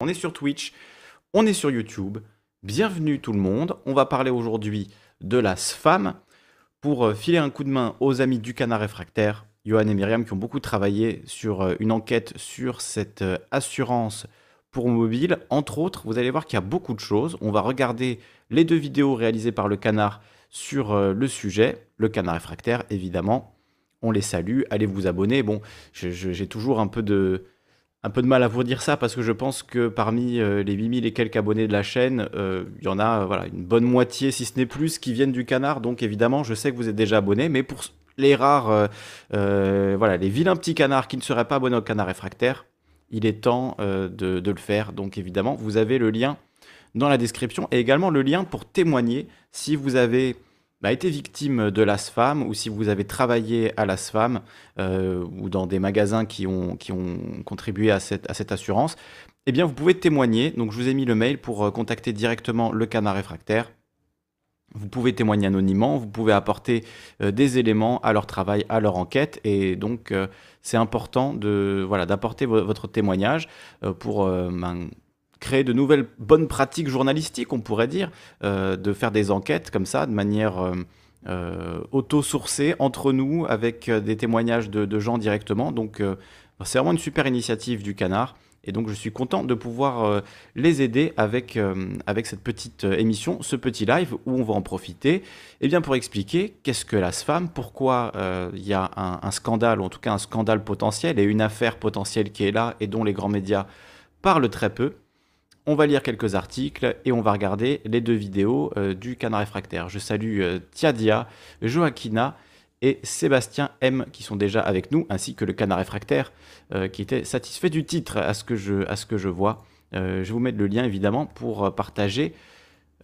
On est sur Twitch, on est sur YouTube. Bienvenue tout le monde. On va parler aujourd'hui de la SFAM pour euh, filer un coup de main aux amis du canard réfractaire, Johan et Myriam, qui ont beaucoup travaillé sur euh, une enquête sur cette euh, assurance pour mobile. Entre autres, vous allez voir qu'il y a beaucoup de choses. On va regarder les deux vidéos réalisées par le canard sur le sujet, le canard réfractaire évidemment. On les salue, allez vous abonner. Bon, j'ai toujours un peu de un peu de mal à vous dire ça parce que je pense que parmi euh, les 8000 et quelques abonnés de la chaîne, euh, il y en a voilà, une bonne moitié, si ce n'est plus, qui viennent du canard. Donc évidemment, je sais que vous êtes déjà abonnés, mais pour les rares, euh, voilà, les vilains petits canards qui ne seraient pas abonnés au canard réfractaire, il est temps de, le faire. Donc évidemment, vous avez le lien dans la description et également le lien pour témoigner si vous avez a été victime de l'ASFAM ou si vous avez travaillé à l'ASFAM euh, ou dans des magasins qui ont, qui ont contribué à cette, à cette assurance, eh bien vous pouvez témoigner. Donc je vous ai mis le mail pour euh, contacter directement le canard réfractaire. Vous pouvez témoigner anonymement, vous pouvez apporter euh, des éléments à leur travail, à leur enquête, et donc c'est important de voilà d'apporter votre témoignage pour ben, créer de nouvelles bonnes pratiques journalistiques, on pourrait dire, euh, de faire des enquêtes comme ça, de manière euh, euh, auto-sourcée entre nous, avec des témoignages de, gens directement. Donc c'est vraiment une super initiative du canard. Et donc je suis content de pouvoir les aider avec, avec cette petite émission, ce petit live où on va en profiter eh bien, pour expliquer qu'est-ce que la SFAM, pourquoi il y a un, un, scandale, ou en tout cas un scandale potentiel et une affaire potentielle qui est là et dont les grands médias parlent très peu on va lire quelques articles et on va regarder les deux vidéos euh, du canard réfractaire. Je salue euh, Tiadia, Joaquina et Sébastien M qui sont déjà avec nous, ainsi que le canard réfractaire euh, qui était satisfait du titre à ce que je, vois. je vais vous mettre le lien évidemment pour partager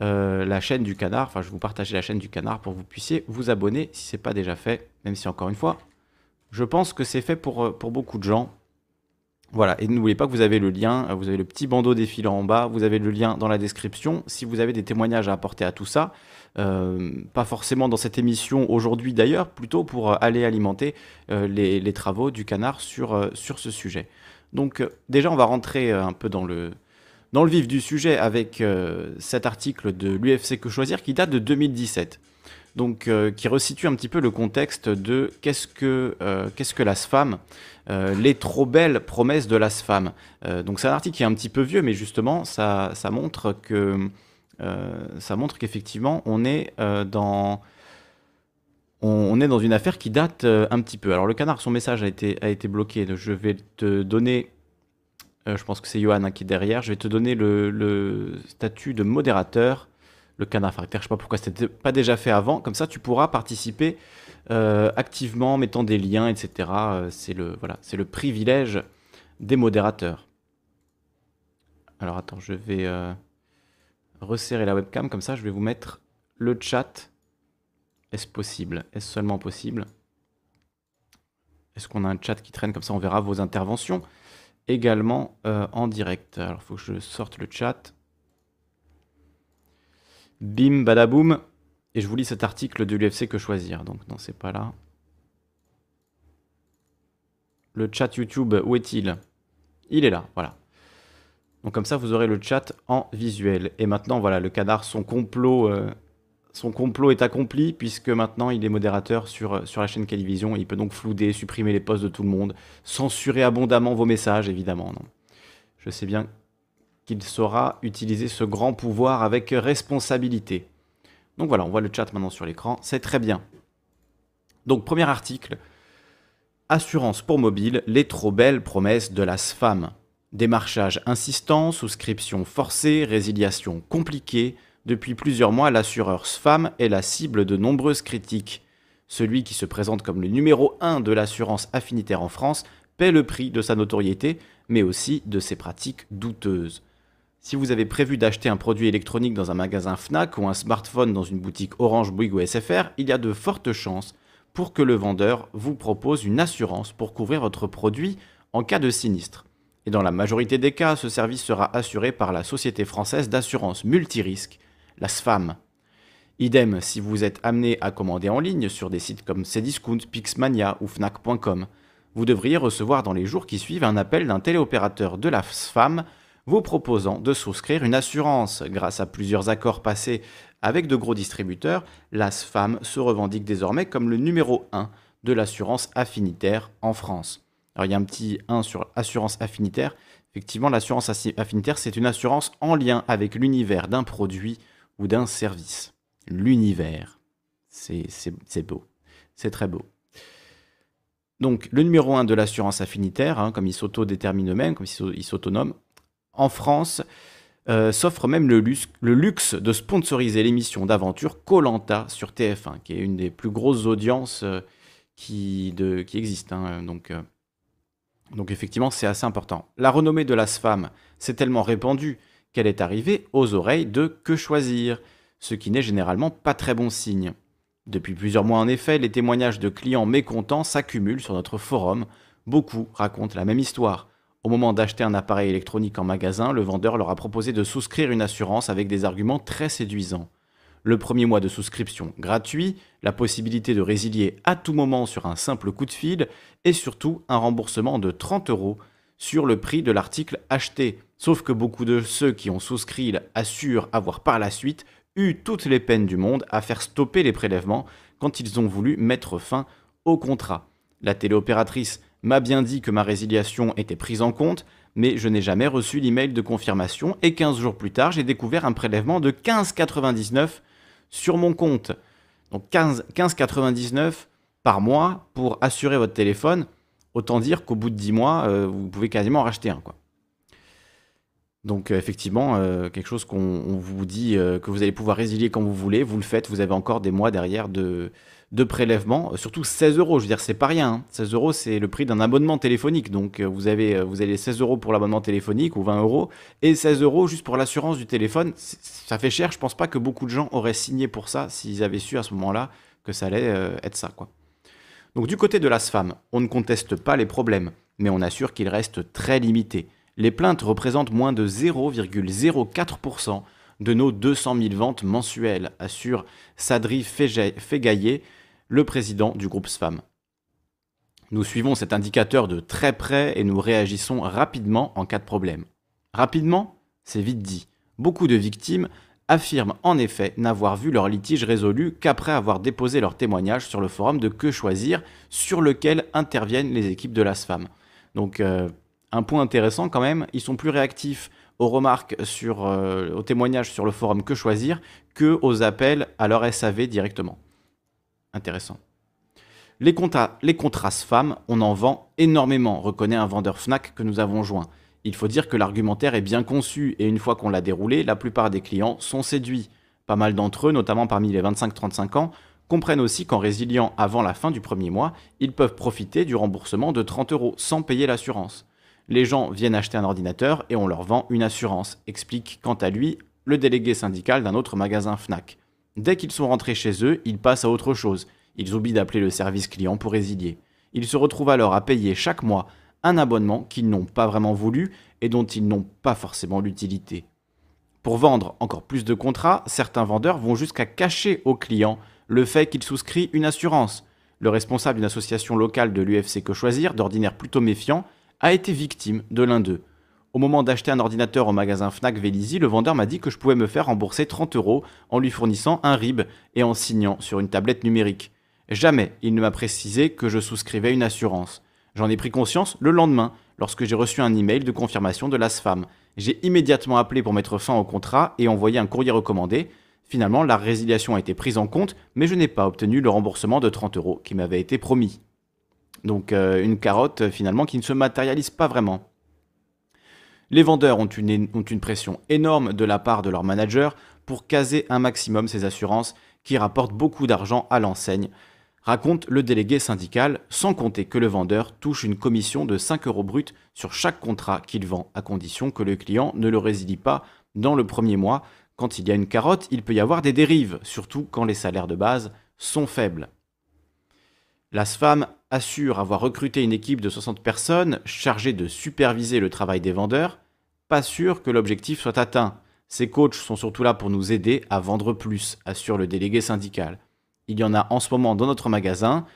la chaîne du canard. Enfin, je vais vous partager la chaîne du canard pour que vous puissiez vous abonner si ce n'est pas déjà fait, même si encore une fois, je pense que c'est fait pour beaucoup de gens. Voilà, et n'oubliez pas que vous avez le lien, euh, vous avez le petit bandeau défilant en bas, vous avez le lien dans la description. Si vous avez des témoignages à apporter à tout ça, euh, pas forcément dans cette émission aujourd'hui d'ailleurs, plutôt pour euh, aller alimenter les, travaux du canard sur, sur ce sujet. Donc déjà, on va rentrer un peu dans le, dans le vif du sujet avec cet article de l'UFC Que Choisir qui date de 2017 donc euh, qui resitue un petit peu le contexte de qu'est-ce que, euh, la SFAM, euh, les trop belles promesses de la SFAM. donc c'est un article qui est un petit peu vieux, mais justement ça, ça montre que ça montre qu'effectivement on est dans une affaire qui date un petit peu. Alors le canard, son message a été, bloqué. Je vais te donner je pense que c'est Johan hein, qui est derrière. Je vais te donner le statut de modérateur le canard réfractaire. Je sais pas pourquoi c'était pas déjà fait avant. Comme ça, tu pourras participer euh, activement, mettant des liens, etc. Euh, c'est le voilà, c'est le privilège des modérateurs. Alors attends, je vais euh, resserrer la webcam comme ça. Je vais vous mettre le chat. Est-ce possible? Est-ce seulement possible? Est-ce qu'on a un chat qui traîne? Comme ça On verra vos interventions également en direct. Alors, il faut que je sorte le chat. Bim, badaboum. Et je vous lis cet article de l'UFC que choisir. Donc non, c'est pas là. Le chat YouTube, où est-il? Il est là, voilà. Donc comme ça, vous aurez le chat en visuel. Et maintenant, voilà, le canard, son complot, euh, son complot est accompli, puisque maintenant, il est modérateur sur, la chaîne Calivision. Il peut donc flouder, supprimer les posts de tout le monde, censurer abondamment vos messages, évidemment. Non? Je sais bien qu'il saura utiliser ce grand pouvoir avec responsabilité. Donc voilà, on voit le chat maintenant sur l'écran, c'est très bien. Donc premier article, Assurance pour mobile, les trop belles promesses de la SFAM. Démarchage insistant, souscription forcée, résiliation compliquée. Depuis plusieurs mois, l'assureur SFAM est la cible de nombreuses critiques. Celui qui se présente comme le numéro 1 de l'assurance affinitaire en France paie le prix de sa notoriété, mais aussi de ses pratiques douteuses. Si vous avez prévu d'acheter un produit électronique dans un magasin Fnac ou un smartphone dans une boutique Orange, Bouygues ou SFR, il y a de fortes chances pour que le vendeur vous propose une assurance pour couvrir votre produit en cas de sinistre. Et dans la majorité des cas, ce service sera assuré par la Société française d'assurance multirisque, la SFAM. Idem si vous êtes amené à commander en ligne sur des sites comme Cdiscount, Pixmania ou Fnac.com. Vous devriez recevoir dans les jours qui suivent un appel d'un téléopérateur de la SFAM vous proposant de souscrire une assurance. Grâce à plusieurs accords passés avec de gros distributeurs, l'ASFAM se revendique désormais comme le numéro 1 de l'assurance affinitaire en France. Alors il y a un petit 1 sur assurance affinitaire. Effectivement, l'assurance affinitaire, c'est une assurance en lien avec l'univers d'un produit ou d'un service. L'univers. C'est beau. C'est très beau. Donc, le numéro 1 de l'assurance affinitaire, hein, comme il s'auto-détermine eux-mêmes, comme il s'autonome, en France, euh, s'offre même le luxe, de sponsoriser l'émission d'aventure Colanta sur TF1, qui est une des plus grosses audiences euh, qui, existent. Hein, donc, euh, donc, effectivement, c'est assez important. La renommée de la SFAM s'est tellement répandue qu'elle est arrivée aux oreilles de Que choisir, ce qui n'est généralement pas très bon signe. Depuis plusieurs mois, en effet, les témoignages de clients mécontents s'accumulent sur notre forum. Beaucoup racontent la même histoire. Au moment d'acheter un appareil électronique en magasin, le vendeur leur a proposé de souscrire une assurance avec des arguments très séduisants. Le premier mois de souscription gratuit, la possibilité de résilier à tout moment sur un simple coup de fil et surtout un remboursement de 30 euros sur le prix de l'article acheté. Sauf que beaucoup de ceux qui ont souscrit assurent avoir par la suite eu toutes les peines du monde à faire stopper les prélèvements quand ils ont voulu mettre fin au contrat. La téléopératrice m'a bien dit que ma résiliation était prise en compte, mais je n'ai jamais reçu l'email de confirmation et 15 jours plus tard, j'ai découvert un prélèvement de 15,99 sur mon compte. Donc 15,99 par mois pour assurer votre téléphone. Autant dire qu'au bout de 10 mois, euh, vous pouvez quasiment en racheter un. Quoi. Donc euh, effectivement, euh, quelque chose qu'on vous dit que vous allez pouvoir résilier quand vous voulez, vous le faites, vous avez encore des mois derrière de, de prélèvement, surtout 16 euros, je veux dire, c'est pas rien. 16 hein. euros, c'est le prix d'un abonnement téléphonique, donc vous avez, vous avez 16 euros pour l'abonnement téléphonique ou 20 euros, et 16 euros juste pour l'assurance du téléphone, ça fait cher, je pense pas que beaucoup de gens auraient signé pour ça s'ils avaient su à ce moment-là que ça allait être ça. Donc du côté de l'ASFAM, on ne conteste pas les problèmes, mais on assure qu'ils restent très limités les plaintes représentent moins de 0,04% de nos 200 000 ventes mensuelles, assure Sadri Fegaillé, le président du groupe SFAM. Nous suivons cet indicateur de très près et nous réagissons rapidement en cas de problème. Rapidement, c'est vite dit. Beaucoup de victimes affirment en effet n'avoir vu leur litige résolu qu'après avoir déposé leur témoignage sur le forum de Que choisir, sur lequel interviennent les équipes de l'ASFAM. Donc, euh, un point intéressant quand même, ils sont plus réactifs aux remarques sur, euh, aux témoignages sur le forum Que choisir que aux appels à leur SAV directement. Intéressant. Les contrats, les SFAM, on en vend énormément, reconnaît un vendeur FNAC que nous avons joint. Il faut dire que l'argumentaire est bien conçu et une fois qu'on l'a déroulé, la plupart des clients sont séduits. Pas mal d'entre eux, notamment parmi les 25-35 ans, comprennent aussi qu'en résiliant avant la fin du premier mois, ils peuvent profiter du remboursement de 30 euros sans payer l'assurance. Les gens viennent acheter un ordinateur et on leur vend une assurance, explique quant à lui le délégué syndical d'un autre magasin FNAC. Dès qu'ils sont rentrés chez eux, ils passent à autre chose. Ils oublient d'appeler le service client pour résilier. Ils se retrouvent alors à payer chaque mois un abonnement qu'ils n'ont pas vraiment voulu et dont ils n'ont pas forcément l'utilité. Pour vendre encore plus de contrats, certains vendeurs vont jusqu'à cacher aux clients le fait qu'ils souscrivent une assurance. Le responsable d'une association locale de l'UFC Que Choisir, d'ordinaire plutôt méfiant, a été victime de l'un d'eux. Au moment d'acheter un ordinateur au magasin Fnac Vélizy, le vendeur m'a dit que je pouvais me faire rembourser 30 euros en lui fournissant un RIB et en signant sur une tablette numérique. Jamais il ne m'a précisé que je souscrivais une assurance. J'en ai pris conscience le lendemain, lorsque j'ai reçu un email de confirmation de l'ASFAM. J'ai immédiatement appelé pour mettre fin au contrat et envoyé un courrier recommandé. Finalement, la résiliation a été prise en compte, mais je n'ai pas obtenu le remboursement de 30 euros qui m'avait été promis. Donc euh, une carotte finalement qui ne se matérialise pas vraiment. Les vendeurs ont une, pression énorme de la part de leur manager pour caser un maximum ces assurances qui rapportent beaucoup d'argent à l'enseigne, raconte le délégué syndical, sans compter que le vendeur touche une commission de 5 euros brut sur chaque contrat qu'il vend, à condition que le client ne le résilie pas dans le premier mois. Quand il y a une carotte, il peut y avoir des dérives, surtout quand les salaires de base sont faibles. La SFAM assure avoir recruté une équipe de 60 personnes chargée de superviser le travail des vendeurs. Pas sûr que l'objectif soit atteint. Ces coachs sont surtout là pour nous aider à vendre plus, assure le délégué syndical. Il y en a en ce moment dans notre magasin.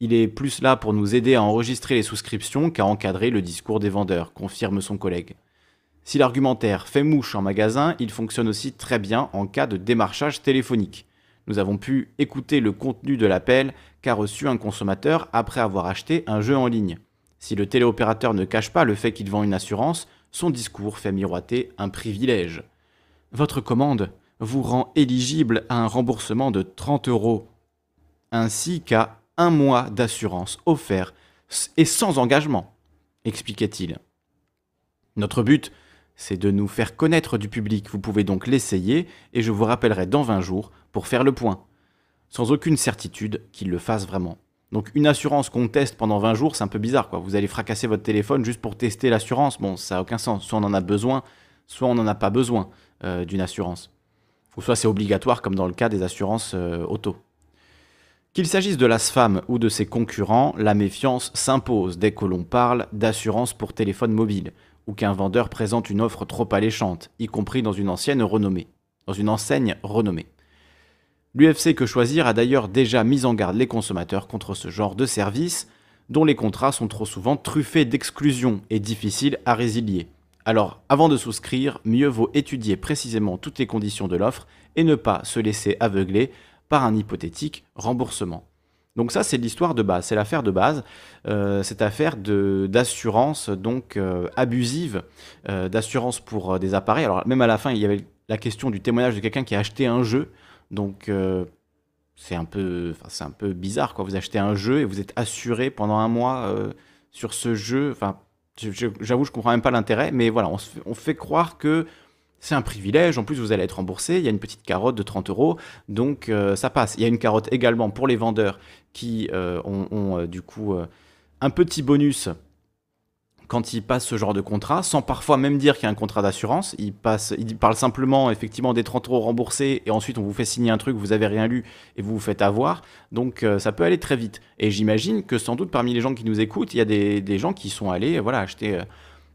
Il est plus là pour nous aider à enregistrer les souscriptions qu'à encadrer le discours des vendeurs, confirme son collègue. Si l'argumentaire fait mouche en magasin, il fonctionne aussi très bien en cas de démarchage téléphonique. Nous avons pu écouter le contenu de l'appel qu'a reçu un consommateur après avoir acheté un jeu en ligne. Si le téléopérateur ne cache pas le fait qu'il vend une assurance, son discours fait miroiter un privilège. Votre commande vous rend éligible à un remboursement de 30 euros, ainsi qu'à un mois d'assurance offert et sans engagement, expliquait-il. Notre but, c'est de nous faire connaître du public. Vous pouvez donc l'essayer et je vous rappellerai dans 20 jours pour faire le point. Sans aucune certitude qu'il le fasse vraiment. Donc une assurance qu'on teste pendant 20 jours, c'est un peu bizarre quoi. Vous allez fracasser votre téléphone juste pour tester l'assurance. Bon, ça n'a aucun sens. Soit on en a besoin, soit on n'en a pas besoin euh, d'une assurance. Ou soit c'est obligatoire comme dans le cas des assurances euh, auto. Qu'il s'agisse de l'ASFAM ou de ses concurrents, la méfiance s'impose dès que l'on parle d'assurance pour téléphone mobile ou qu'un vendeur présente une offre trop alléchante, y compris dans une ancienne renommée, dans une enseigne renommée. L'UFC Que Choisir a d'ailleurs déjà mis en garde les consommateurs contre ce genre de service, dont les contrats sont trop souvent truffés d'exclusions et difficiles à résilier. Alors, avant de souscrire, mieux vaut étudier précisément toutes les conditions de l'offre et ne pas se laisser aveugler par un hypothétique remboursement. Donc ça, c'est l'histoire de base, c'est l'affaire de base, euh, cette affaire d'assurance donc euh, abusive, euh, d'assurance pour des appareils. Alors même à la fin, il y avait la question du témoignage de quelqu'un qui a acheté un jeu donc c'est un peu, c'est un peu bizarre quoi. Vous achetez un jeu et vous êtes assuré pendant un mois sur ce jeu. Enfin, j'avoue, je comprends même pas l'intérêt, mais voilà, on, fait, croire que c'est un privilège. En plus, vous allez être remboursé. Il y a une petite carotte de 30 euros, donc euh, ça passe. Il y a une carotte également pour les vendeurs qui ont, du coup un petit bonus quand il passe ce genre de contrat, sans parfois même dire qu'il y a un contrat d'assurance. Il, passe, il parle simplement effectivement des 30 euros remboursés et ensuite on vous fait signer un truc, vous avez rien lu et vous vous faites avoir. Donc euh, ça peut aller très vite. Et j'imagine que sans doute parmi les gens qui nous écoutent, il y a des, gens qui sont allés voilà, acheter euh,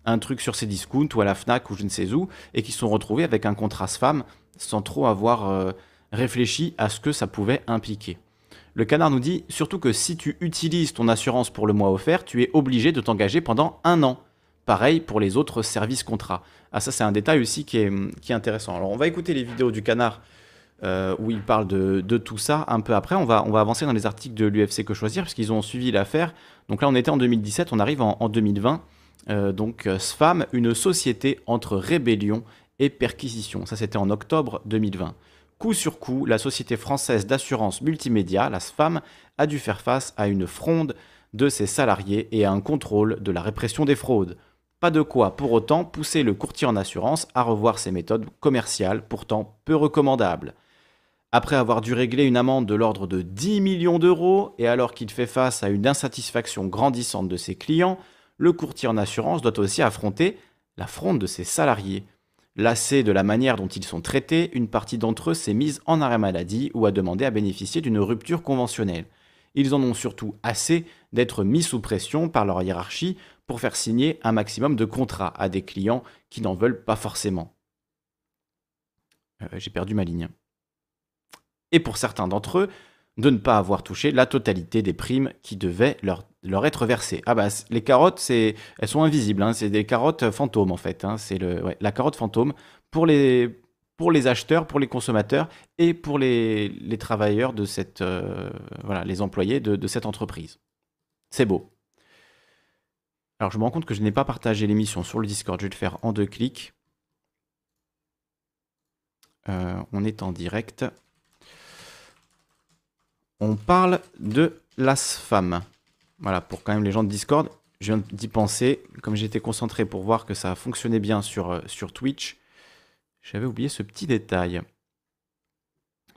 un truc sur ces discounts ou à la FNAC ou je ne sais où et qui sont retrouvés avec un contrat SFAM sans trop avoir euh, réfléchi à ce que ça pouvait impliquer. Le canard nous dit surtout que si tu utilises ton assurance pour le mois offert, tu es obligé de t'engager pendant un an. Pareil pour les autres services contrats. Ah ça c'est un détail aussi qui est, intéressant. Alors on va écouter les vidéos du canard euh, où il parle de, tout ça un peu après. On va, avancer dans les articles de l'UFC Que Choisir parce qu'ils ont suivi l'affaire. Donc là on était en 2017, on arrive en, 2020. Euh, donc euh, SFAM, une société entre rébellion et perquisition. Ça c'était en octobre 2020. Coup sur coup, la société française d'assurance multimédia, la SFAM, a dû faire face à une fronde de ses salariés et à un contrôle de la répression des fraudes. Pas de quoi pour autant pousser le courtier en assurance à revoir ses méthodes commerciales pourtant peu recommandables. Après avoir dû régler une amende de l'ordre de 10 millions d'euros et alors qu'il fait face à une insatisfaction grandissante de ses clients, le courtier en assurance doit aussi affronter la fronde de ses salariés. Lassé de la manière dont ils sont traités, une partie d'entre eux s'est mise en arrêt maladie ou a demandé à bénéficier d'une rupture conventionnelle. Ils en ont surtout assez d'être mis sous pression par leur hiérarchie pour faire signer un maximum de contrats à des clients qui n'en veulent pas forcément. Euh, j'ai perdu ma ligne. Et pour certains d'entre eux, de ne pas avoir touché la totalité des primes qui devaient leur, être versées. Ah bah les carottes, elles sont invisibles, hein, c'est des carottes fantômes en fait. Hein, c'est la carotte fantôme pour les, acheteurs, pour les consommateurs et pour les, travailleurs de cette, euh, voilà, les employés de, de cette entreprise. C'est beau. Alors je me rends compte que je n'ai pas partagé l'émission sur le Discord, je vais le faire en deux clics. Euh, on est en direct on parle de l'ASFAM. Voilà, pour quand même les gens de Discord, je viens d'y penser. Comme j'étais concentré pour voir que ça fonctionnait bien sur, euh, Twitch, j'avais oublié ce petit détail.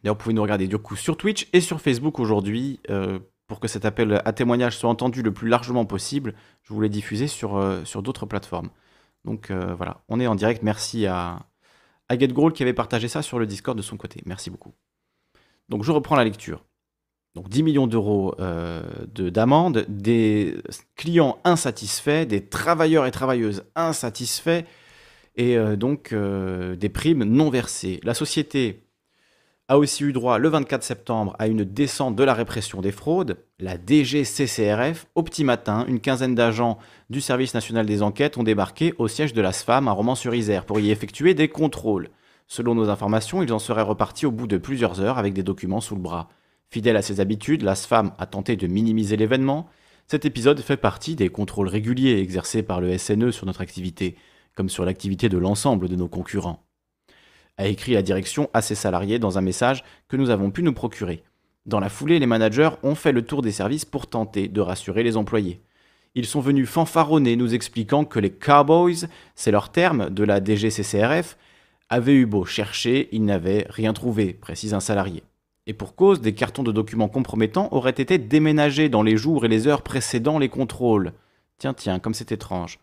D'ailleurs, vous pouvez nous regarder du coup sur Twitch et sur Facebook aujourd'hui. Euh, pour que cet appel à témoignage soit entendu le plus largement possible, je voulais diffuser sur, euh, sur d'autres plateformes. Donc voilà, on est en direct. Merci à, à qui avait partagé ça sur le Discord de son côté. Merci beaucoup. Donc je reprends la lecture donc 10 millions d'euros euh, d'amende, des clients insatisfaits, des travailleurs et travailleuses insatisfaits, et euh, donc euh, des primes non versées. La société a aussi eu droit le 24 septembre à une descente de la répression des fraudes. La DGCCRF, au petit matin, une quinzaine d'agents du Service national des enquêtes ont débarqué au siège de la SFAM à Romans-sur-Isère pour y effectuer des contrôles. Selon nos informations, ils en seraient repartis au bout de plusieurs heures avec des documents sous le bras. Fidèle à ses habitudes, la SFAM a tenté de minimiser l'événement. Cet épisode fait partie des contrôles réguliers exercés par le SNE sur notre activité, comme sur l'activité de l'ensemble de nos concurrents a écrit la direction à ses salariés dans un message que nous avons pu nous procurer. Dans la foulée, les managers ont fait le tour des services pour tenter de rassurer les employés. Ils sont venus fanfaronner nous expliquant que les Cowboys, c'est leur terme de la DGCCRF, avaient eu beau chercher, ils n'avaient rien trouvé, précise un salarié. Et pour cause, des cartons de documents compromettants auraient été déménagés dans les jours et les heures précédant les contrôles. Tiens, tiens, comme c'est étrange.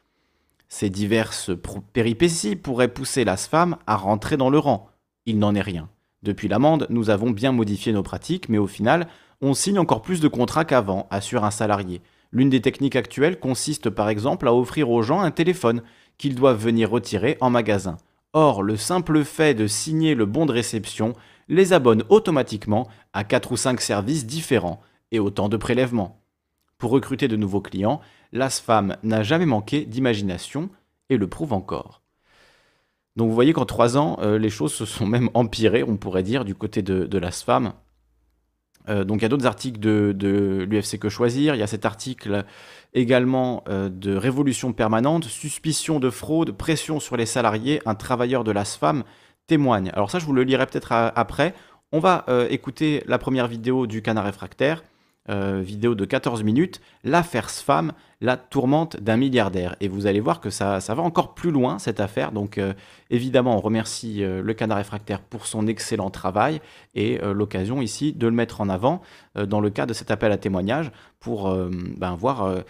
Ces diverses péripéties pourraient pousser la SFAM à rentrer dans le rang. Il n'en est rien. Depuis l'amende, nous avons bien modifié nos pratiques, mais au final, on signe encore plus de contrats qu'avant, assure un salarié. L'une des techniques actuelles consiste par exemple à offrir aux gens un téléphone qu'ils doivent venir retirer en magasin. Or, le simple fait de signer le bon de réception les abonne automatiquement à 4 ou 5 services différents et autant de prélèvements. Pour recruter de nouveaux clients, l'ASFAM n'a jamais manqué d'imagination et le prouve encore. Donc vous voyez qu'en trois ans, euh, les choses se sont même empirées, on pourrait dire, du côté de, de l'ASFAM. Euh, donc il y a d'autres articles de, l'UFC Que Choisir. Il y a cet article également euh, de Révolution permanente, suspicion de fraude, pression sur les salariés, un travailleur de l'ASFAM témoigne. Alors ça, je vous le lirai peut-être après. On va écouter la première vidéo du canard réfractaire. Euh, vidéo de 14 minutes, l'affaire SFAM, la tourmente d'un milliardaire. Et vous allez voir que ça, va encore plus loin, cette affaire. Donc euh, évidemment, on remercie euh, le canard réfractaire pour son excellent travail et l'occasion ici de le mettre en avant dans le cadre de cet appel à témoignage pour ben, voir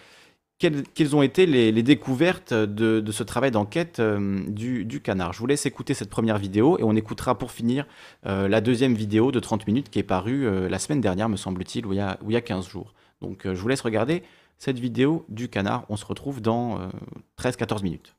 quelles, ont été les, découvertes de, ce travail d'enquête euh, du, canard? Je vous laisse écouter cette première vidéo et on écoutera pour finir euh, la deuxième vidéo de 30 minutes qui est parue euh, la semaine dernière, me semble-t-il, ou il, il y a 15 jours. Donc je vous laisse regarder cette vidéo du canard. On se retrouve dans 13-14 minutes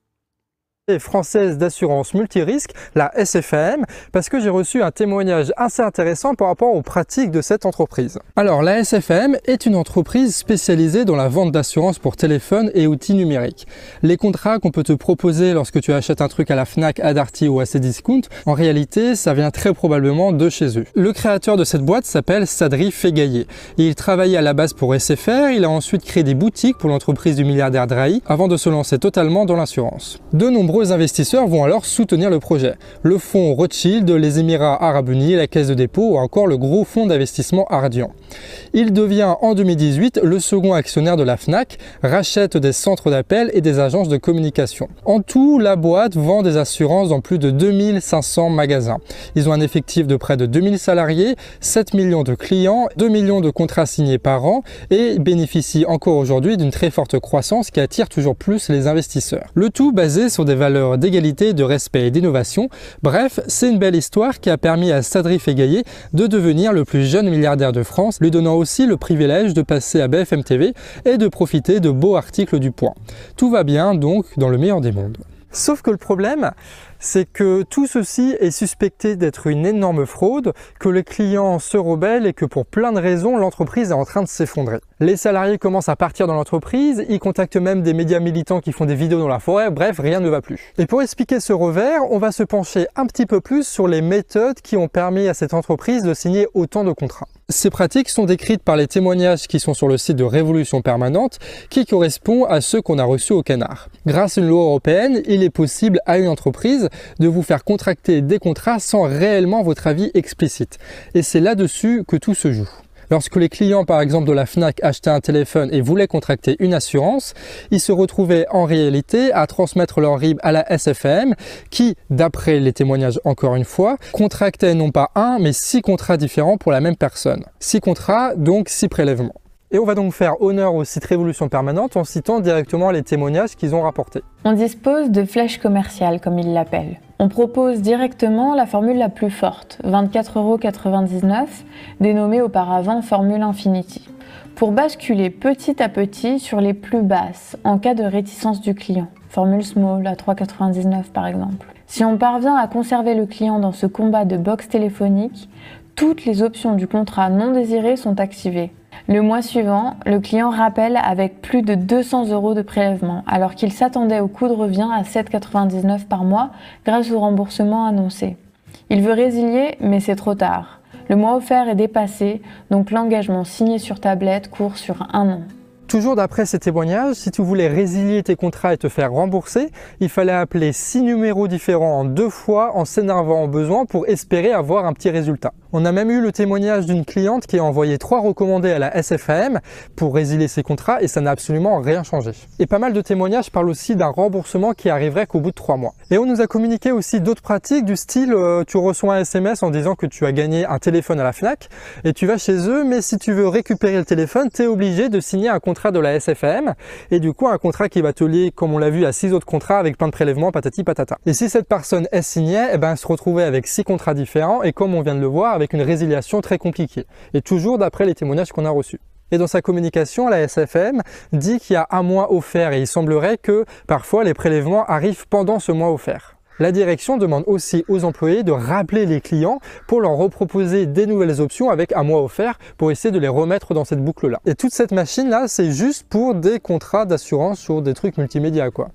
française d'assurance multirisque, la SFAM, parce que j'ai reçu un témoignage assez intéressant par rapport aux pratiques de cette entreprise. Alors la SFAM est une entreprise spécialisée dans la vente d'assurance pour téléphone et outils numériques. Les contrats qu'on peut te proposer lorsque tu achètes un truc à la FNAC, à Darty ou à Cdiscount, en réalité ça vient très probablement de chez eux. Le créateur de cette boîte s'appelle Sadri Fegaillé. Il travaillait à la base pour SFR, il a ensuite créé des boutiques pour l'entreprise du milliardaire Drahi avant de se lancer totalement dans l'assurance. De nombreux investisseurs vont alors soutenir le projet. Le fonds Rothschild, les Émirats Arabes Unis, la Caisse de dépôt ou encore le gros fonds d'investissement Ardian. Il devient en 2018 le second actionnaire de la FNAC, rachète des centres d'appel et des agences de communication. En tout, la boîte vend des assurances dans plus de 2500 magasins. Ils ont un effectif de près de 2000 salariés, 7 millions de clients, 2 millions de contrats signés par an et bénéficient encore aujourd'hui d'une très forte croissance qui attire toujours plus les investisseurs. Le tout basé sur des valeurs d'égalité, de respect et d'innovation. Bref, c'est une belle histoire qui a permis à Sadri Fegaillé de devenir le plus jeune milliardaire de France, lui donnant aussi le privilège de passer à BFM TV et de profiter de beaux articles du Point. Tout va bien donc dans le meilleur des mondes. Sauf que le problème, c'est que tout ceci est suspecté d'être une énorme fraude, que les clients se rebellent et que pour plein de raisons, l'entreprise est en train de s'effondrer. Les salariés commencent à partir dans l'entreprise, ils contactent même des médias militants qui font des vidéos dans la forêt, bref, rien ne va plus. Et pour expliquer ce revers, on va se pencher un petit peu plus sur les méthodes qui ont permis à cette entreprise de signer autant de contrats. Ces pratiques sont décrites par les témoignages qui sont sur le site de Révolution Permanente, qui correspond à ceux qu'on a reçus au canard. Grâce à une loi européenne, il est possible à une entreprise de vous faire contracter des contrats sans réellement votre avis explicite. Et c'est là-dessus que tout se joue. Lorsque les clients, par exemple de la FNAC, achetaient un téléphone et voulaient contracter une assurance, ils se retrouvaient en réalité à transmettre leur RIB à la SFM qui, d'après les témoignages encore une fois, contractait non pas un, mais six contrats différents pour la même personne. Six contrats, donc six prélèvements. Et on va donc faire honneur au site Révolution Permanente en citant directement les témoignages qu'ils ont rapportés. On dispose de flèches commerciales, comme ils l'appellent. On propose directement la formule la plus forte, 24,99€, dénommée auparavant Formule Infinity, pour basculer petit à petit sur les plus basses en cas de réticence du client. Formule Small à 3,99€ par exemple. Si on parvient à conserver le client dans ce combat de box téléphonique, toutes les options du contrat non désiré sont activées. Le mois suivant, le client rappelle avec plus de 200 euros de prélèvement, alors qu'il s'attendait au coût de revient à 7,99 par mois grâce au remboursement annoncé. Il veut résilier, mais c'est trop tard. Le mois offert est dépassé, donc l'engagement signé sur tablette court sur un an. Toujours d'après ces témoignages, si tu voulais résilier tes contrats et te faire rembourser, il fallait appeler six numéros différents en deux fois en s'énervant au besoin pour espérer avoir un petit résultat. On a même eu le témoignage d'une cliente qui a envoyé trois recommandés à la SFAM pour résilier ses contrats et ça n'a absolument rien changé. Et pas mal de témoignages parlent aussi d'un remboursement qui arriverait qu'au bout de trois mois. Et on nous a communiqué aussi d'autres pratiques du style euh, tu reçois un SMS en disant que tu as gagné un téléphone à la FNAC et tu vas chez eux mais si tu veux récupérer le téléphone, tu es obligé de signer un contrat de la SFM et du coup un contrat qui va te lier comme on l'a vu à six autres contrats avec plein de prélèvements patati patata. Et si cette personne est signée, eh ben, elle se retrouvait avec six contrats différents et comme on vient de le voir avec une résiliation très compliquée. Et toujours d'après les témoignages qu'on a reçus. Et dans sa communication, la SFM dit qu'il y a un mois offert et il semblerait que parfois les prélèvements arrivent pendant ce mois offert. La direction demande aussi aux employés de rappeler les clients pour leur reproposer des nouvelles options avec un mois offert pour essayer de les remettre dans cette boucle-là. Et toute cette machine-là, c'est juste pour des contrats d'assurance sur des trucs multimédia, quoi.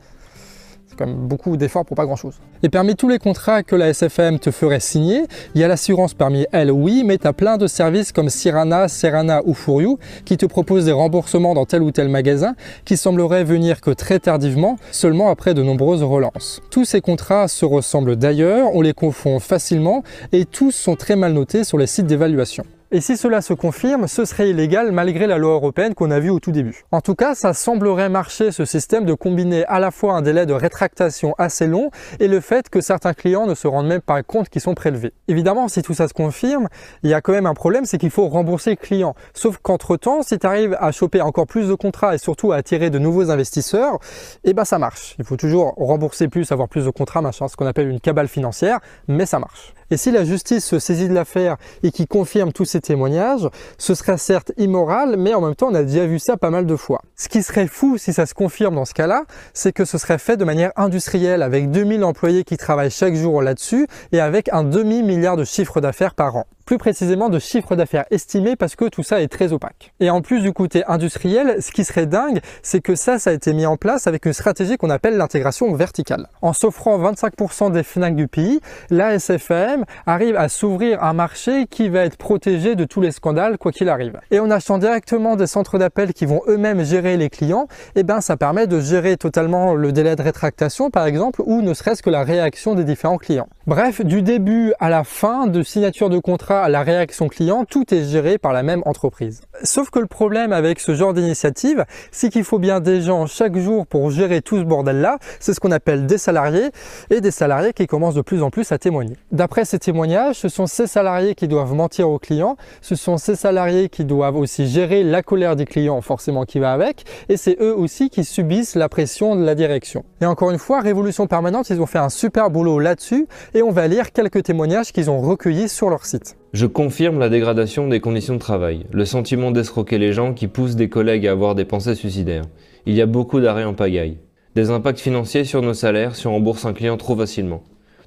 C'est quand même beaucoup d'efforts pour pas grand chose. Et parmi tous les contrats que la SFM te ferait signer, il y a l'assurance parmi elles, oui, mais tu as plein de services comme Sirana, Serana ou Furiou qui te proposent des remboursements dans tel ou tel magasin qui sembleraient venir que très tardivement, seulement après de nombreuses relances. Tous ces contrats se ressemblent d'ailleurs, on les confond facilement et tous sont très mal notés sur les sites d'évaluation. Et si cela se confirme, ce serait illégal malgré la loi européenne qu'on a vue au tout début. En tout cas, ça semblerait marcher ce système de combiner à la fois un délai de rétractation assez long et le fait que certains clients ne se rendent même pas compte qu'ils sont prélevés. Évidemment, si tout ça se confirme, il y a quand même un problème, c'est qu'il faut rembourser le client. Sauf qu'entre-temps, si tu arrives à choper encore plus de contrats et surtout à attirer de nouveaux investisseurs, eh ben ça marche. Il faut toujours rembourser plus, avoir plus de contrats, machin, ce qu'on appelle une cabale financière, mais ça marche. Et si la justice se saisit de l'affaire et qui confirme tous ces témoignages, ce serait certes immoral, mais en même temps, on a déjà vu ça pas mal de fois. Ce qui serait fou si ça se confirme dans ce cas-là, c'est que ce serait fait de manière industrielle, avec 2000 employés qui travaillent chaque jour là-dessus et avec un demi-milliard de chiffre d'affaires par an plus précisément de chiffre d'affaires estimé parce que tout ça est très opaque. Et en plus du côté industriel, ce qui serait dingue, c'est que ça, ça a été mis en place avec une stratégie qu'on appelle l'intégration verticale. En s'offrant 25% des FNAC du pays, la SFM arrive à s'ouvrir un marché qui va être protégé de tous les scandales quoi qu'il arrive. Et en achetant directement des centres d'appel qui vont eux-mêmes gérer les clients, eh ben ça permet de gérer totalement le délai de rétractation par exemple ou ne serait-ce que la réaction des différents clients. Bref, du début à la fin de signature de contrat à la réaction client, tout est géré par la même entreprise. Sauf que le problème avec ce genre d'initiative, c'est qu'il faut bien des gens chaque jour pour gérer tout ce bordel-là. C'est ce qu'on appelle des salariés et des salariés qui commencent de plus en plus à témoigner. D'après ces témoignages, ce sont ces salariés qui doivent mentir aux clients, ce sont ces salariés qui doivent aussi gérer la colère des clients forcément qui va avec, et c'est eux aussi qui subissent la pression de la direction. Et encore une fois, Révolution Permanente, ils ont fait un super boulot là-dessus, et on va lire quelques témoignages qu'ils ont recueillis sur leur site. Je confirme la dégradation des conditions de travail, le sentiment d'escroquer les gens qui poussent des collègues à avoir des pensées suicidaires. Il y a beaucoup d'arrêts en pagaille. Des impacts financiers sur nos salaires si on rembourse un client trop facilement.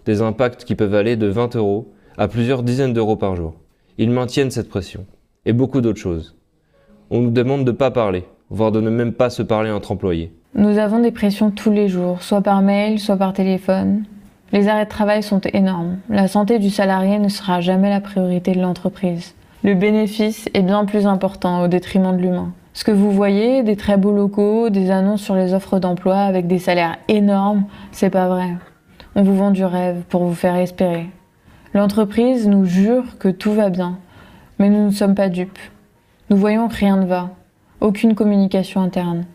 Des impacts qui peuvent aller de 20 euros à plusieurs dizaines d'euros par jour. Ils maintiennent cette pression. Et beaucoup d'autres choses. On nous demande de ne pas parler, voire de ne même pas se parler entre employés. Nous avons des pressions tous les jours, soit par mail, soit par téléphone. Les arrêts de travail sont énormes. La santé du salarié ne sera jamais la priorité de l'entreprise. Le bénéfice est bien plus important au détriment de l'humain. Ce que vous voyez, des très beaux locaux, des annonces sur les offres d'emploi avec des salaires énormes, c'est pas vrai. On vous vend du rêve pour vous faire espérer. L'entreprise nous jure que tout va bien, mais nous ne sommes pas dupes. Nous voyons que rien ne va. Aucune communication interne.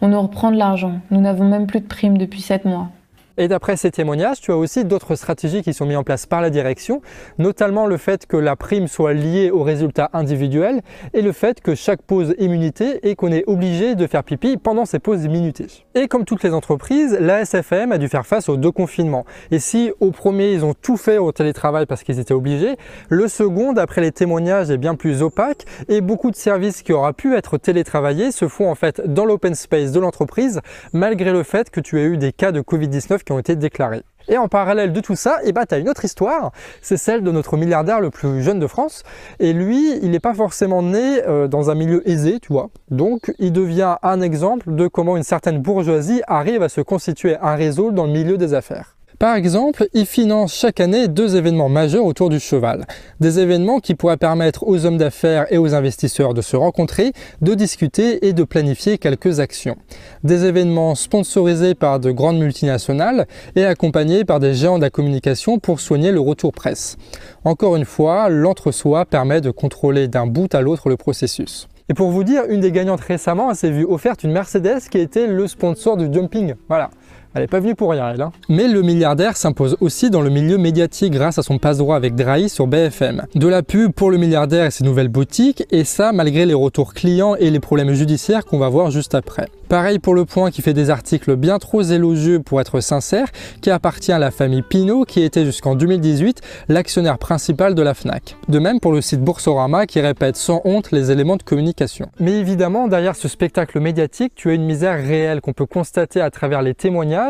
On nous reprend de l'argent. Nous n'avons même plus de primes depuis 7 mois. Et d'après ces témoignages, tu as aussi d'autres stratégies qui sont mises en place par la direction, notamment le fait que la prime soit liée aux résultats individuels et le fait que chaque pause immunité et qu'on est obligé de faire pipi pendant ces pauses immunité. Et comme toutes les entreprises, la SFM a dû faire face aux deux confinements. Et si au premier ils ont tout fait au télétravail parce qu'ils étaient obligés, le second, d'après les témoignages, est bien plus opaque et beaucoup de services qui auraient pu être télétravaillés se font en fait dans l'open space de l'entreprise malgré le fait que tu aies eu des cas de Covid-19 qui ont été déclarés. Et en parallèle de tout ça, eh ben, tu as une autre histoire, c'est celle de notre milliardaire le plus jeune de France. Et lui, il n'est pas forcément né euh, dans un milieu aisé, tu vois. Donc, il devient un exemple de comment une certaine bourgeoisie arrive à se constituer un réseau dans le milieu des affaires. Par exemple, il finance chaque année deux événements majeurs autour du cheval. Des événements qui pourraient permettre aux hommes d'affaires et aux investisseurs de se rencontrer, de discuter et de planifier quelques actions. Des événements sponsorisés par de grandes multinationales et accompagnés par des géants de la communication pour soigner le retour presse. Encore une fois, l'entre-soi permet de contrôler d'un bout à l'autre le processus. Et pour vous dire, une des gagnantes récemment s'est vue offerte une Mercedes qui était le sponsor du jumping. Voilà. Elle n'est pas venue pour rien, elle. Hein. Mais le milliardaire s'impose aussi dans le milieu médiatique grâce à son passe-droit avec Drahi sur BFM. De la pub pour le milliardaire et ses nouvelles boutiques, et ça malgré les retours clients et les problèmes judiciaires qu'on va voir juste après. Pareil pour Le Point qui fait des articles bien trop élogieux pour être sincère, qui appartient à la famille Pinault qui était jusqu'en 2018 l'actionnaire principal de la FNAC. De même pour le site Boursorama qui répète sans honte les éléments de communication. Mais évidemment, derrière ce spectacle médiatique, tu as une misère réelle qu'on peut constater à travers les témoignages,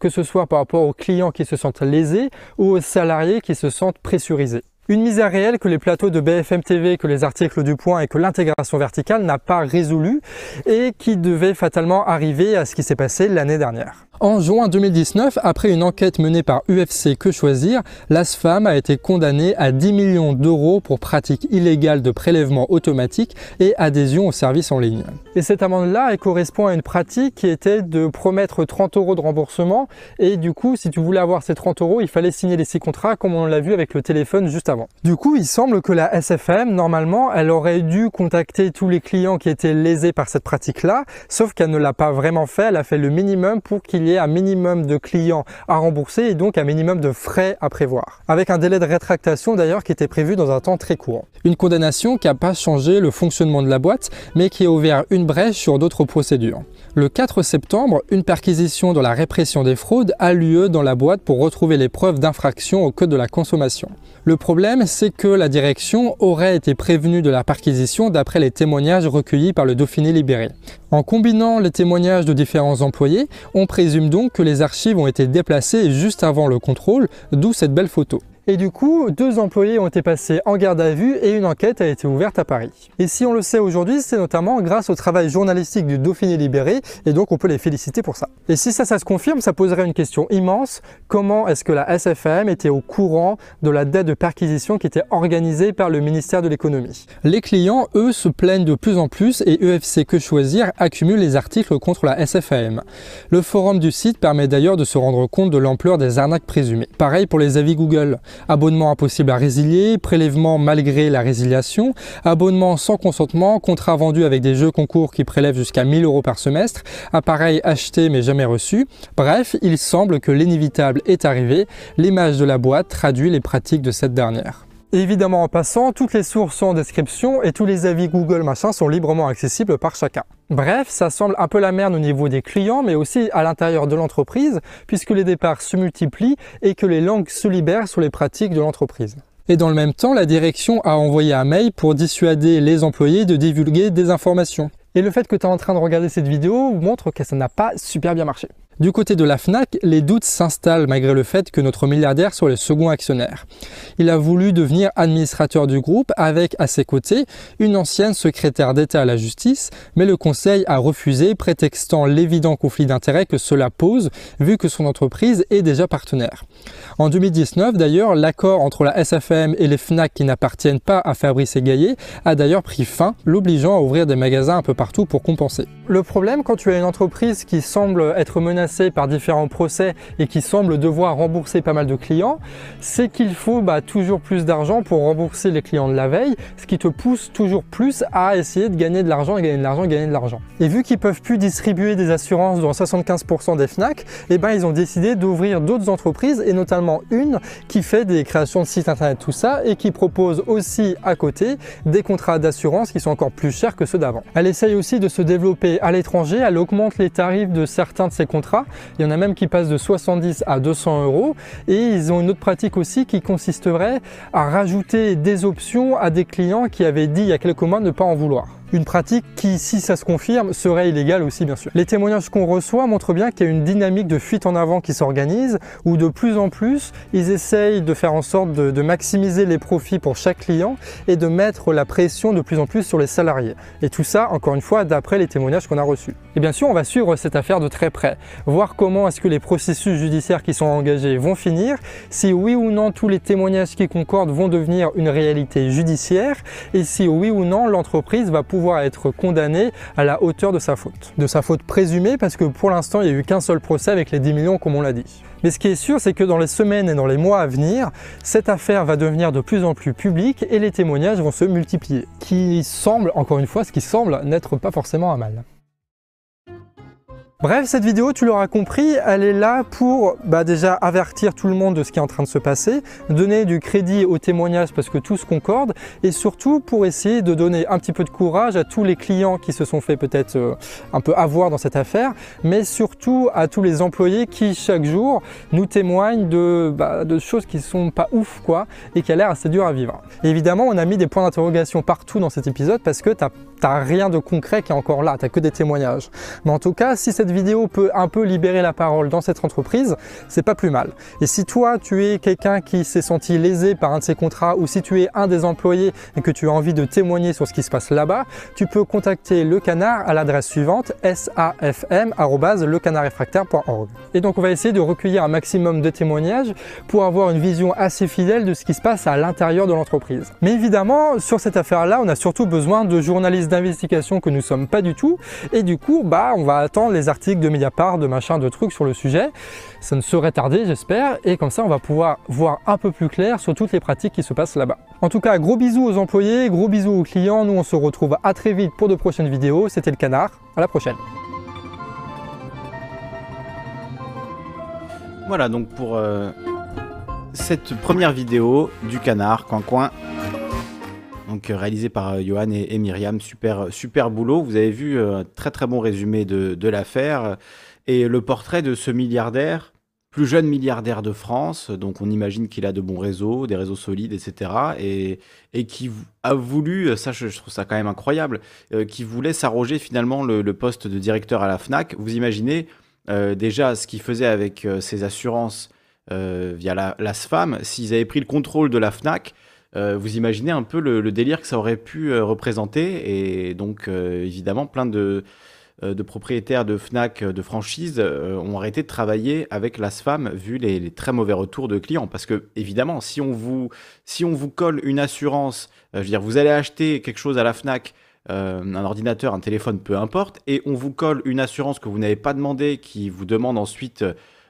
que ce soit par rapport aux clients qui se sentent lésés ou aux salariés qui se sentent pressurisés. Une misère réelle que les plateaux de BFM TV, que les articles du Point et que l'intégration verticale n'a pas résolu et qui devait fatalement arriver à ce qui s'est passé l'année dernière. En juin 2019, après une enquête menée par UFC Que Choisir, l'ASFAM a été condamnée à 10 millions d'euros pour pratique illégale de prélèvement automatique et adhésion aux services en ligne. Et cette amende-là, correspond à une pratique qui était de promettre 30 euros de remboursement et du coup, si tu voulais avoir ces 30 euros, il fallait signer les six contrats comme on l'a vu avec le téléphone juste avant. Du coup, il semble que la SFM, normalement, elle aurait dû contacter tous les clients qui étaient lésés par cette pratique-là, sauf qu'elle ne l'a pas vraiment fait, elle a fait le minimum pour qu'il un minimum de clients à rembourser et donc un minimum de frais à prévoir. Avec un délai de rétractation d'ailleurs qui était prévu dans un temps très court. Une condamnation qui n'a pas changé le fonctionnement de la boîte mais qui a ouvert une brèche sur d'autres procédures. Le 4 septembre, une perquisition dans la répression des fraudes a lieu dans la boîte pour retrouver les preuves d'infraction au code de la consommation. Le problème, c'est que la direction aurait été prévenue de la perquisition d'après les témoignages recueillis par le Dauphiné libéré. En combinant les témoignages de différents employés, on présume donc que les archives ont été déplacées juste avant le contrôle, d'où cette belle photo. Et du coup, deux employés ont été passés en garde à vue et une enquête a été ouverte à Paris. Et si on le sait aujourd'hui, c'est notamment grâce au travail journalistique du Dauphiné libéré, et donc on peut les féliciter pour ça. Et si ça, ça se confirme, ça poserait une question immense. Comment est-ce que la SFM était au courant de la dette de perquisition qui était organisée par le ministère de l'économie? Les clients, eux, se plaignent de plus en plus et UFC Que Choisir accumule les articles contre la SFM. Le forum du site permet d'ailleurs de se rendre compte de l'ampleur des arnaques présumées. Pareil pour les avis Google abonnement impossible à résilier, prélèvement malgré la résiliation, abonnement sans consentement, contrat vendu avec des jeux concours qui prélèvent jusqu'à 1000 euros par semestre, appareil acheté mais jamais reçu. Bref, il semble que l'inévitable est arrivé. L'image de la boîte traduit les pratiques de cette dernière évidemment, en passant, toutes les sources sont en description et tous les avis Google machin sont librement accessibles par chacun. Bref, ça semble un peu la merde au niveau des clients, mais aussi à l'intérieur de l'entreprise, puisque les départs se multiplient et que les langues se libèrent sur les pratiques de l'entreprise. Et dans le même temps, la direction a envoyé un mail pour dissuader les employés de divulguer des informations. Et le fait que tu es en train de regarder cette vidéo montre que ça n'a pas super bien marché. Du côté de la FNAC, les doutes s'installent malgré le fait que notre milliardaire soit le second actionnaire. Il a voulu devenir administrateur du groupe avec à ses côtés une ancienne secrétaire d'État à la justice, mais le conseil a refusé prétextant l'évident conflit d'intérêts que cela pose vu que son entreprise est déjà partenaire. En 2019 d'ailleurs, l'accord entre la SFM et les FNAC qui n'appartiennent pas à Fabrice et Gaillet a d'ailleurs pris fin, l'obligeant à ouvrir des magasins un peu partout pour compenser. Le problème quand tu as une entreprise qui semble être menacée par différents procès et qui semble devoir rembourser pas mal de clients, c'est qu'il faut bah, toujours plus d'argent pour rembourser les clients de la veille, ce qui te pousse toujours plus à essayer de gagner de l'argent gagner de l'argent gagner de l'argent. Et vu qu'ils peuvent plus distribuer des assurances dans 75% des FNAC, eh ben ils ont décidé d'ouvrir d'autres entreprises et notamment une qui fait des créations de sites internet tout ça et qui propose aussi à côté des contrats d'assurance qui sont encore plus chers que ceux d'avant. Elle essaye aussi de se développer à l'étranger, elle augmente les tarifs de certains de ses contrats il y en a même qui passent de 70 à 200 euros. Et ils ont une autre pratique aussi qui consisterait à rajouter des options à des clients qui avaient dit il y a quelques mois ne pas en vouloir. Une pratique qui, si ça se confirme, serait illégale aussi bien sûr. Les témoignages qu'on reçoit montrent bien qu'il y a une dynamique de fuite en avant qui s'organise, où de plus en plus, ils essayent de faire en sorte de, maximiser les profits pour chaque client et de mettre la pression de plus en plus sur les salariés. Et tout ça, encore une fois, d'après les témoignages qu'on a reçus. Et bien sûr, on va suivre cette affaire de très près, voir comment est-ce que les processus judiciaires qui sont engagés vont finir, si oui ou non tous les témoignages qui concordent vont devenir une réalité judiciaire, et si oui ou non l'entreprise va pouvoir être condamnée à la hauteur de sa faute. De sa faute présumée parce que pour l'instant il n'y a eu qu'un seul procès avec les 10 millions comme on l'a dit. Mais ce qui est sûr, c'est que dans les semaines et dans les mois à venir, cette affaire va devenir de plus en plus publique et les témoignages vont se multiplier. Qui semble, encore une fois, ce qui semble n'être pas forcément un mal. Bref, cette vidéo, tu l'auras compris, elle est là pour bah, déjà avertir tout le monde de ce qui est en train de se passer, donner du crédit aux témoignages parce que tout se concorde, et surtout pour essayer de donner un petit peu de courage à tous les clients qui se sont fait peut-être euh, un peu avoir dans cette affaire, mais surtout à tous les employés qui chaque jour nous témoignent de, bah, choses qui sont pas ouf quoi, et qui a l'air assez dur à vivre. Évidemment, on a mis des points d'interrogation partout dans cet épisode parce que t'as rien de concret qui est encore là, t'as que des témoignages. Mais en tout cas, si cette vidéo peut un peu libérer la parole dans cette entreprise, c'est pas plus mal. Et si toi, tu es quelqu'un qui s'est senti lésé par un de ces contrats, ou si tu es un des employés et que tu as envie de témoigner sur ce qui se passe là-bas, tu peux contacter le canard à l'adresse suivante safm.lecanardrefractaire.org. Et donc on va essayer de recueillir un maximum de témoignages pour avoir une vision assez fidèle de ce qui se passe à l'intérieur de l'entreprise. Mais évidemment, sur cette affaire-là, on a surtout besoin de journalistes d'investigation que nous sommes pas du tout. Et du coup, bah, on va attendre les articles de Mediapart, de machin, de trucs sur le sujet. Ça ne serait tardé, j'espère. Et comme ça, on va pouvoir voir un peu plus clair sur toutes les pratiques qui se passent là-bas. En tout cas, gros bisous aux employés, gros bisous aux clients. Nous, on se retrouve à très vite pour de prochaines vidéos. C'était le canard. À la prochaine. Voilà donc pour euh, cette première vidéo du canard, coin coin euh, réalisé par euh, Johan et, Myriam. Super, super boulot. Vous avez vu un euh, très très bon résumé de, l'affaire et le portrait de ce milliardaire, plus jeune milliardaire de France. Donc on imagine qu'il a de bons réseaux, des réseaux solides, etc. Et, et qui a voulu, ça je, trouve ça quand même incroyable, qui voulait s'arroger finalement le, poste de directeur à la FNAC. Vous imaginez déjà ce qu'il faisait avec ses assurances via la SFAM, s'ils avaient pris le contrôle de la FNAC, euh, vous imaginez un peu le, délire que ça aurait pu euh, représenter. Et donc, euh, évidemment, plein de, propriétaires de FNAC, de franchises, ont arrêté de travailler avec l'ASFAM vu les, très mauvais retours de clients. Parce que, évidemment, si on vous, si on vous colle une assurance, je veux dire, vous allez acheter quelque chose à la FNAC, un ordinateur, un téléphone, peu importe, et on vous colle une assurance que vous n'avez pas demandé, qui vous demande ensuite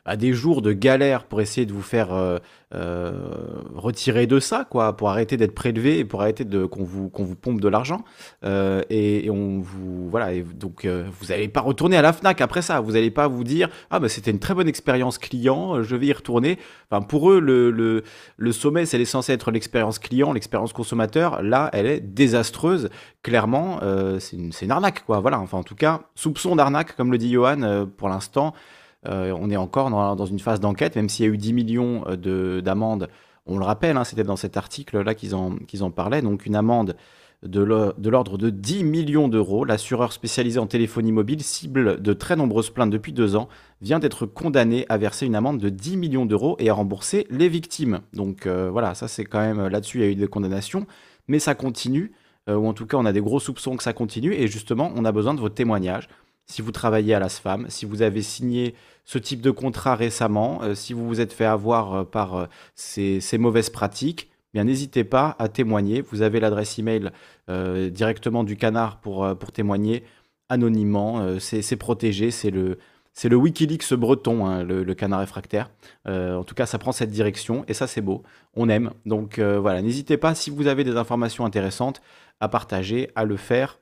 à des jours de galère pour essayer de vous faire euh, euh, retirer de ça, quoi, pour arrêter d'être prélevé et pour arrêter de qu'on vous qu'on vous pompe de l'argent. Euh, et, on vous voilà, et donc vous n'allez pas retourner à la Fnac après ça. Vous n'allez pas vous dire ah bah c'était une très bonne expérience client, je vais y retourner. Enfin pour eux le le, le sommet c'est censé être l'expérience client, l'expérience consommateur. Là elle est désastreuse. Clairement c'est une, une arnaque quoi. Voilà. Enfin en tout cas soupçon d'arnaque comme le dit Johan pour l'instant. Euh, on est encore dans, une phase d'enquête, même s'il y a eu 10 millions euh, d'amendes. On le rappelle, hein, c'était dans cet article-là qu'ils en, en parlaient. Donc une amende de l'ordre de 10 millions d'euros. L'assureur spécialisé en téléphonie mobile, cible de très nombreuses plaintes depuis deux ans, vient d'être condamné à verser une amende de 10 millions d'euros et à rembourser les victimes. Donc euh, voilà, ça c'est quand même là-dessus, il y a eu des condamnations, mais ça continue, ou en tout cas on a des gros soupçons que ça continue, et justement on a besoin de vos témoignages si vous travaillez à la SFAM, si vous avez signé ce type de contrat récemment, euh, si vous vous êtes fait avoir euh, par euh, ces, mauvaises pratiques, bien n'hésitez pas à témoigner. Vous avez l'adresse email directement du canard pour, pour témoigner anonymement. c'est protégé, c'est le, c'est le Wikileaks breton, hein, le, canard réfractaire. en tout cas, ça prend cette direction et ça, c'est beau. On aime. Donc voilà, n'hésitez pas, si vous avez des informations intéressantes, à partager, à le faire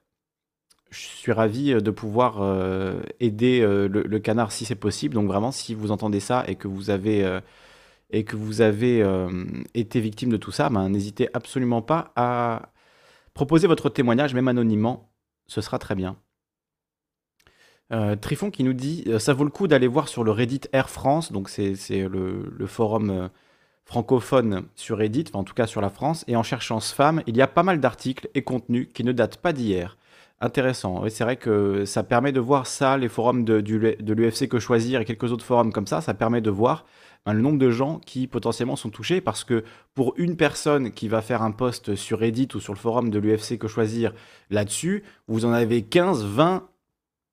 je suis ravi euh, de pouvoir euh, aider euh, le, canard si c'est possible. Donc vraiment, si vous entendez ça et que vous avez, et que vous avez été victime de tout ça, ben, n'hésitez absolument pas à proposer votre témoignage, même anonymement. Ce sera très bien. Trifon qui nous dit ça vaut le coup d'aller voir sur le Reddit Air France, donc c'est le, le, forum francophone sur Reddit, en tout cas sur la France, et en cherchant SFAM, il y a pas mal d'articles et contenus qui ne datent pas d'hier. Intéressant. Oui, c'est vrai que ça permet de voir ça, les forums de, de l'UFC que choisir et quelques autres forums comme ça, ça permet de voir ben, le nombre de gens qui potentiellement sont touchés parce que pour une personne qui va faire un post sur Reddit ou sur le forum de l'UFC que choisir là-dessus, vous en avez 15, 20,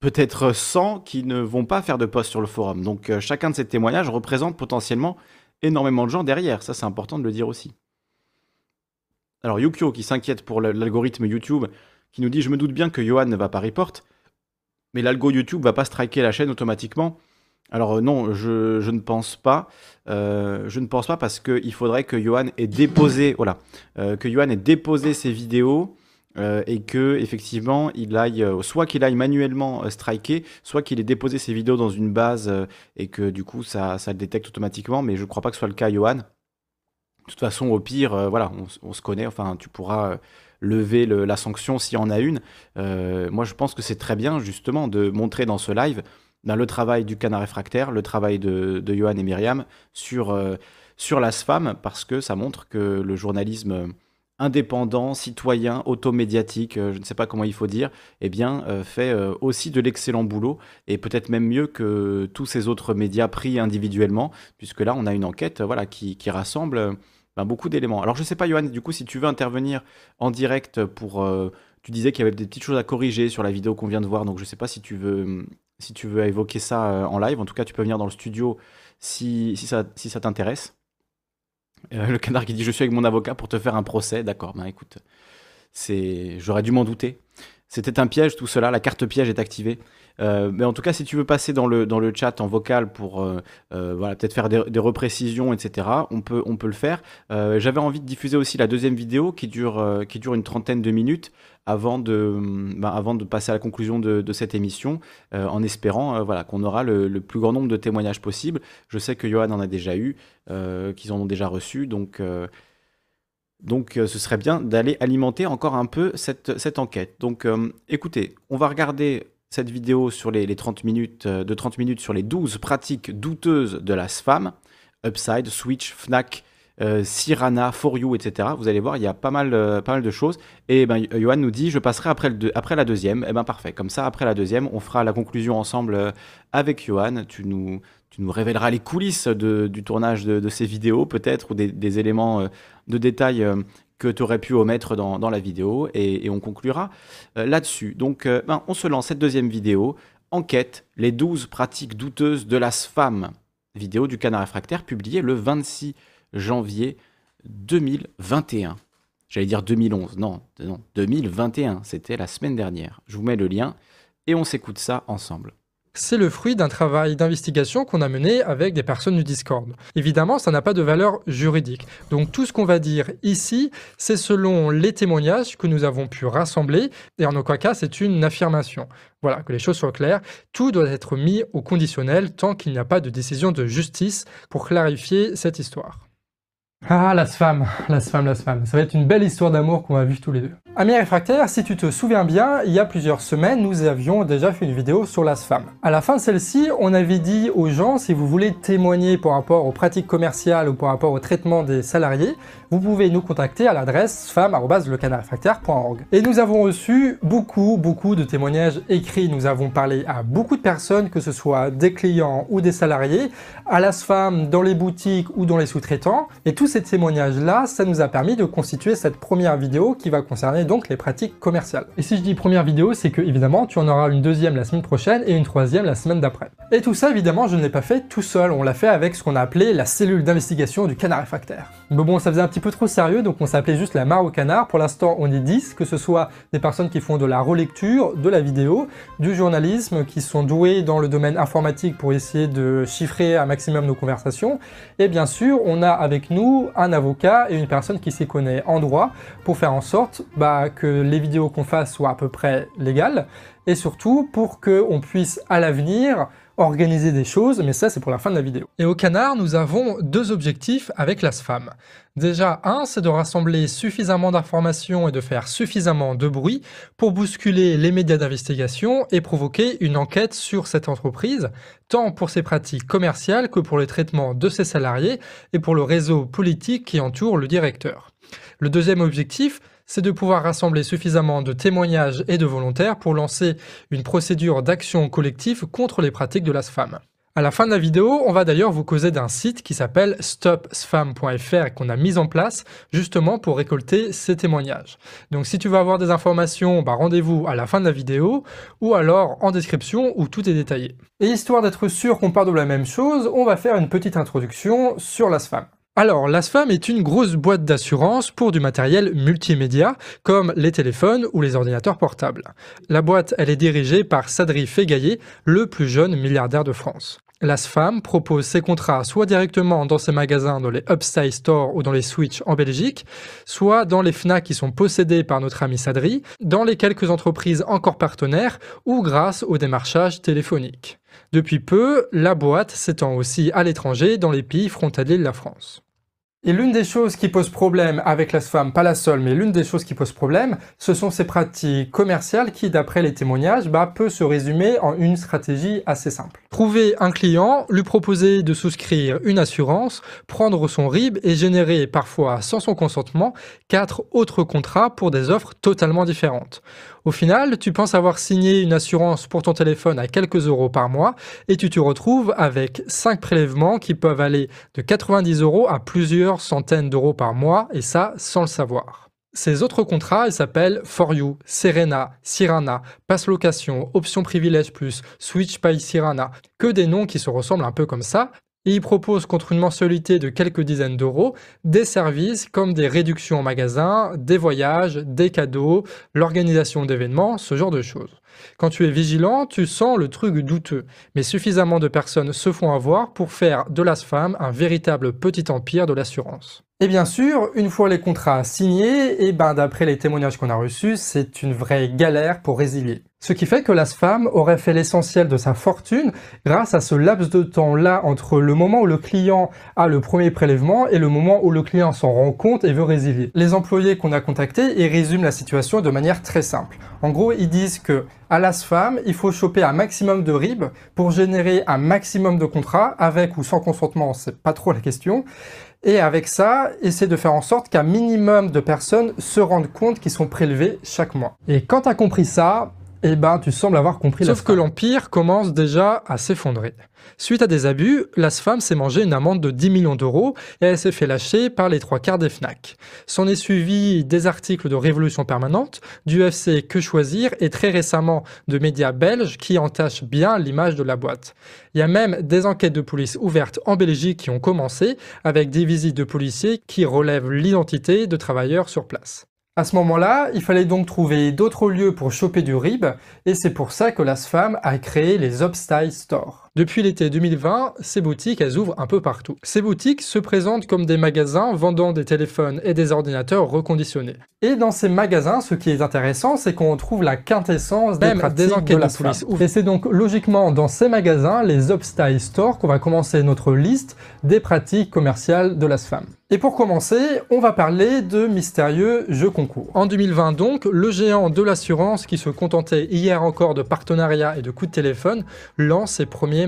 peut-être 100 qui ne vont pas faire de post sur le forum. Donc euh, chacun de ces témoignages représente potentiellement énormément de gens derrière. Ça, c'est important de le dire aussi. Alors Yukio qui s'inquiète pour l'algorithme YouTube qui nous dit Je me doute bien que Johan ne va pas report, mais l'algo YouTube va pas striker la chaîne automatiquement. Alors euh, non, je, ne pense pas. Euh, je ne pense pas parce qu'il faudrait que Johan ait déposé, voilà, euh, que Johan ait déposé ses vidéos et que effectivement il aille, soit qu'il aille manuellement striker, soit qu'il ait déposé ses vidéos dans une base et que du coup ça, le détecte automatiquement. Mais je ne crois pas que ce soit le cas, Johan. De toute façon, au pire, voilà, on, se connaît. Enfin, tu pourras lever la sanction s'il y en a une. Euh, moi, je pense que c'est très bien, justement, de montrer dans ce live ben, le travail du canard réfractaire, le travail de, de Johan et Myriam sur, euh, sur la parce que ça montre que le journalisme indépendant, citoyen, automédiatique, euh, je ne sais pas comment il faut dire, eh bien, fait aussi de l'excellent boulot, et peut-être même mieux que tous ces autres médias pris individuellement, puisque là, on a une enquête voilà, qui rassemble ben, beaucoup d'éléments. Alors je sais pas, Johan, du coup, si tu veux intervenir en direct pour... Euh, tu disais qu'il y avait des petites choses à corriger sur la vidéo qu'on vient de voir, donc je sais pas si tu veux, si tu veux évoquer ça euh, en live. En tout cas, tu peux venir dans le studio si, si ça, si ça t'intéresse. Euh, le canard qui dit Je suis avec mon avocat pour te faire un procès. D'accord, ben écoute, j'aurais dû m'en douter. C'était un piège, tout cela. La carte piège est activée. Euh, mais en tout cas, si tu veux passer dans le, dans le chat en vocal pour euh, euh, voilà, peut-être faire des, reprécisions, etc., on peut, on peut le faire. J'avais envie de diffuser aussi la deuxième vidéo qui dure, qui dure une trentaine de minutes avant de, ben, avant de passer à la conclusion de, de cette émission, en espérant voilà, qu'on aura le, le, plus grand nombre de témoignages possible. Je sais que Johan en a déjà eu, qu'ils en ont déjà reçu, donc... Donc ce serait bien d'aller alimenter encore un peu cette, cette enquête. Donc écoutez, on va regarder cette vidéo sur les, 30 minutes, euh, de 30 minutes sur les 12 pratiques douteuses de la SFAM, Upside, Switch, Fnac, euh, Sirana, For You, etc. Vous allez voir, il y a pas mal, euh, pas mal de choses. Et ben, Johan nous dit, je passerai après, le après la deuxième. Et eh ben parfait. Comme ça, après la deuxième, on fera la conclusion ensemble avec Johan. Tu nous, tu nous révéleras les coulisses du tournage de, ces vidéos, peut-être, ou des, éléments de détail que tu aurais pu omettre dans, la vidéo et, on conclura euh, là-dessus. Donc euh, ben, on se lance cette deuxième vidéo. Enquête, les 12 pratiques douteuses de la SFAM. Vidéo du canard réfractaire publiée le 26 janvier 2021. J'allais dire 2011, non, non, 2021, c'était la semaine dernière. Je vous mets le lien et on s'écoute ça ensemble c'est le fruit d'un travail d'investigation qu'on a mené avec des personnes du Discord. Évidemment, ça n'a pas de valeur juridique. Donc tout ce qu'on va dire ici, c'est selon les témoignages que nous avons pu rassembler, et en aucun cas c'est une affirmation. Voilà, que les choses soient claires, tout doit être mis au conditionnel tant qu'il n'y a pas de décision de justice pour clarifier cette histoire. Ah, la SFAM, la SFAM, la SFAM. Ça va être une belle histoire d'amour qu'on va vivre tous les deux. Amis réfractaires, si tu te souviens bien, il y a plusieurs semaines, nous avions déjà fait une vidéo sur la SFAM. À la fin de celle-ci, on avait dit aux gens, si vous voulez témoigner par rapport aux pratiques commerciales ou par rapport au traitement des salariés, vous pouvez nous contacter à l'adresse sfam.lecanardréfractaire.org. Et nous avons reçu beaucoup, beaucoup de témoignages écrits. Nous avons parlé à beaucoup de personnes, que ce soit des clients ou des salariés, à la SFAM, dans les boutiques ou dans les sous-traitants. Et tous ces témoignages-là, ça nous a permis de constituer cette première vidéo qui va concerner donc les pratiques commerciales. Et si je dis première vidéo, c'est que évidemment, tu en auras une deuxième la semaine prochaine et une troisième la semaine d'après. Et tout ça, évidemment, je ne l'ai pas fait tout seul. On l'a fait avec ce qu'on a appelé la cellule d'investigation du canard réfractaire. Mais bon, ça faisait un petit peu trop sérieux, donc on s'appelait juste la mare au canard. Pour l'instant, on est 10, que ce soit des personnes qui font de la relecture, de la vidéo, du journalisme, qui sont doués dans le domaine informatique pour essayer de chiffrer un maximum nos conversations. Et bien sûr, on a avec nous un avocat et une personne qui s'y connaît en droit pour faire en sorte bah, que les vidéos qu'on fasse soient à peu près légales et surtout pour qu'on puisse à l'avenir organiser des choses, mais ça c'est pour la fin de la vidéo. Et au Canard, nous avons deux objectifs avec la SFAM. Déjà, un, c'est de rassembler suffisamment d'informations et de faire suffisamment de bruit pour bousculer les médias d'investigation et provoquer une enquête sur cette entreprise, tant pour ses pratiques commerciales que pour le traitement de ses salariés et pour le réseau politique qui entoure le directeur. Le deuxième objectif, c'est de pouvoir rassembler suffisamment de témoignages et de volontaires pour lancer une procédure d'action collective contre les pratiques de la SFAM. À la fin de la vidéo, on va d'ailleurs vous causer d'un site qui s'appelle stopsfam.fr qu'on a mis en place justement pour récolter ces témoignages. Donc si tu veux avoir des informations, bah rendez-vous à la fin de la vidéo ou alors en description où tout est détaillé. Et histoire d'être sûr qu'on parle de la même chose, on va faire une petite introduction sur la SFAM. Alors, l'ASFAM est une grosse boîte d'assurance pour du matériel multimédia, comme les téléphones ou les ordinateurs portables. La boîte, elle est dirigée par Sadri Fegaillé, le plus jeune milliardaire de France. L'ASFAM propose ses contrats soit directement dans ses magasins dans les Upstyle Store ou dans les Switch en Belgique, soit dans les FNAC qui sont possédés par notre ami Sadri, dans les quelques entreprises encore partenaires ou grâce au démarchage téléphonique. Depuis peu, la boîte s'étend aussi à l'étranger dans les pays frontaliers de la France. Et l'une des choses qui pose problème avec la SFAM, pas la seule, mais l'une des choses qui pose problème, ce sont ces pratiques commerciales qui, d'après les témoignages, bah, peut se résumer en une stratégie assez simple. Trouver un client, lui proposer de souscrire une assurance, prendre son RIB et générer, parfois sans son consentement, quatre autres contrats pour des offres totalement différentes. Au final, tu penses avoir signé une assurance pour ton téléphone à quelques euros par mois et tu te retrouves avec 5 prélèvements qui peuvent aller de 90 euros à plusieurs centaines d'euros par mois et ça sans le savoir. Ces autres contrats, ils s'appellent For You, Serena, Sirana, Pass Location, Option Privilège Plus, Switch by Sirana, que des noms qui se ressemblent un peu comme ça, et il propose contre une mensualité de quelques dizaines d'euros des services comme des réductions en magasin, des voyages, des cadeaux, l'organisation d'événements, ce genre de choses. Quand tu es vigilant, tu sens le truc douteux, mais suffisamment de personnes se font avoir pour faire de l'ASFAM un véritable petit empire de l'assurance. Et bien sûr, une fois les contrats signés, et ben d'après les témoignages qu'on a reçus, c'est une vraie galère pour résilier. Ce qui fait que la femme aurait fait l'essentiel de sa fortune grâce à ce laps de temps-là entre le moment où le client a le premier prélèvement et le moment où le client s'en rend compte et veut résilier. Les employés qu'on a contactés, ils résument la situation de manière très simple. En gros, ils disent que à l'ASFAM, il faut choper un maximum de RIB pour générer un maximum de contrats, avec ou sans consentement, c'est pas trop la question. Et avec ça, essayer de faire en sorte qu'un minimum de personnes se rendent compte qu'ils sont prélevés chaque mois. Et quand tu as compris ça, eh ben, tu sembles avoir compris Sauf que l'Empire commence déjà à s'effondrer. Suite à des abus, la SFAM s'est mangé une amende de 10 millions d'euros et elle s'est fait lâcher par les trois quarts des FNAC. S'en est suivi des articles de Révolution Permanente, du FC Que Choisir et très récemment de médias belges qui entachent bien l'image de la boîte. Il y a même des enquêtes de police ouvertes en Belgique qui ont commencé avec des visites de policiers qui relèvent l'identité de travailleurs sur place. À ce moment-là, il fallait donc trouver d'autres lieux pour choper du RIB, et c'est pour ça que la SFAM a créé les Upstyle Stores. Depuis l'été 2020, ces boutiques, elles ouvrent un peu partout. Ces boutiques se présentent comme des magasins vendant des téléphones et des ordinateurs reconditionnés. Et dans ces magasins, ce qui est intéressant, c'est qu'on trouve la quintessence des, des enquêtes de, la police. Et c'est donc logiquement dans ces magasins, les Upstyle Stores, qu'on va commencer notre liste des pratiques commerciales de la SFAM. Et pour commencer, on va parler de mystérieux jeux concours. En 2020 donc, le géant de l'assurance qui se contentait hier encore de partenariats et de coups de téléphone lance ses premiers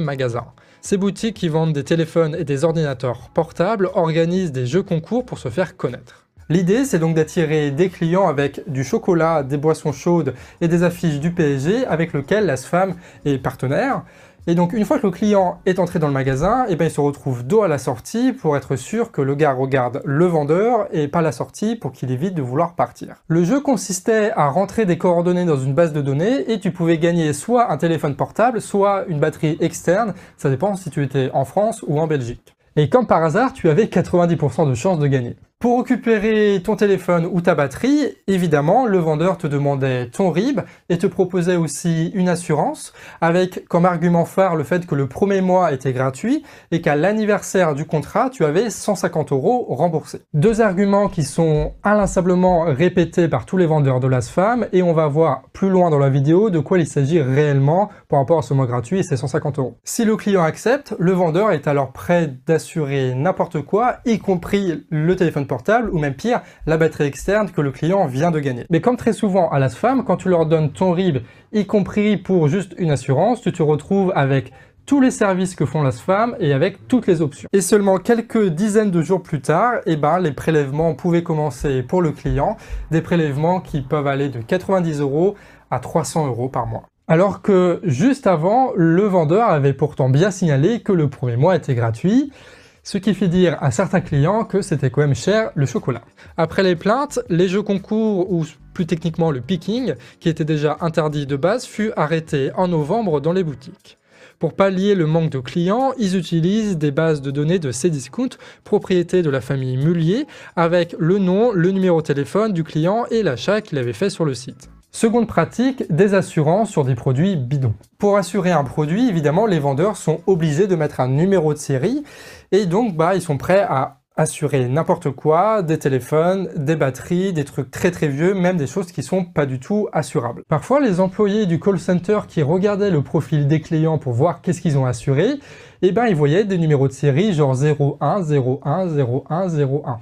Ces boutiques qui vendent des téléphones et des ordinateurs portables organisent des jeux concours pour se faire connaître. L'idée, c'est donc d'attirer des clients avec du chocolat, des boissons chaudes et des affiches du PSG avec lequel la SFAM est partenaire. Et donc une fois que le client est entré dans le magasin, eh ben, il se retrouve dos à la sortie pour être sûr que le gars regarde le vendeur et pas la sortie pour qu'il évite de vouloir partir. Le jeu consistait à rentrer des coordonnées dans une base de données et tu pouvais gagner soit un téléphone portable, soit une batterie externe, ça dépend si tu étais en France ou en Belgique. Et comme par hasard, tu avais 90% de chances de gagner. Pour récupérer ton téléphone ou ta batterie, évidemment, le vendeur te demandait ton RIB et te proposait aussi une assurance avec comme argument phare le fait que le premier mois était gratuit et qu'à l'anniversaire du contrat, tu avais 150 euros remboursés. Deux arguments qui sont inlassablement répétés par tous les vendeurs de l'ASFAM et on va voir plus loin dans la vidéo de quoi il s'agit réellement par rapport à ce mois gratuit et ces 150 euros. Si le client accepte, le vendeur est alors prêt d'assurer n'importe quoi, y compris le téléphone portable ou même pire, la batterie externe que le client vient de gagner. Mais comme très souvent à la SFAM, quand tu leur donnes ton RIB, y compris pour juste une assurance, tu te retrouves avec tous les services que font la SFAM et avec toutes les options. Et seulement quelques dizaines de jours plus tard, eh ben, les prélèvements pouvaient commencer pour le client, des prélèvements qui peuvent aller de 90 euros à 300 euros par mois. Alors que juste avant, le vendeur avait pourtant bien signalé que le premier mois était gratuit, ce qui fait dire à certains clients que c'était quand même cher le chocolat. Après les plaintes, les jeux concours, ou plus techniquement le picking, qui était déjà interdit de base, fut arrêté en novembre dans les boutiques. Pour pallier le manque de clients, ils utilisent des bases de données de Cdiscount, propriété de la famille Mullier, avec le nom, le numéro de téléphone du client et l'achat qu'il avait fait sur le site. Seconde pratique, des assurances sur des produits bidons. Pour assurer un produit, évidemment, les vendeurs sont obligés de mettre un numéro de série et donc bah, ils sont prêts à assurer n'importe quoi, des téléphones, des batteries, des trucs très très vieux, même des choses qui sont pas du tout assurables. Parfois, les employés du call center qui regardaient le profil des clients pour voir qu'est-ce qu'ils ont assuré, eh ben ils voyaient des numéros de série genre 01, 01, 01, 01.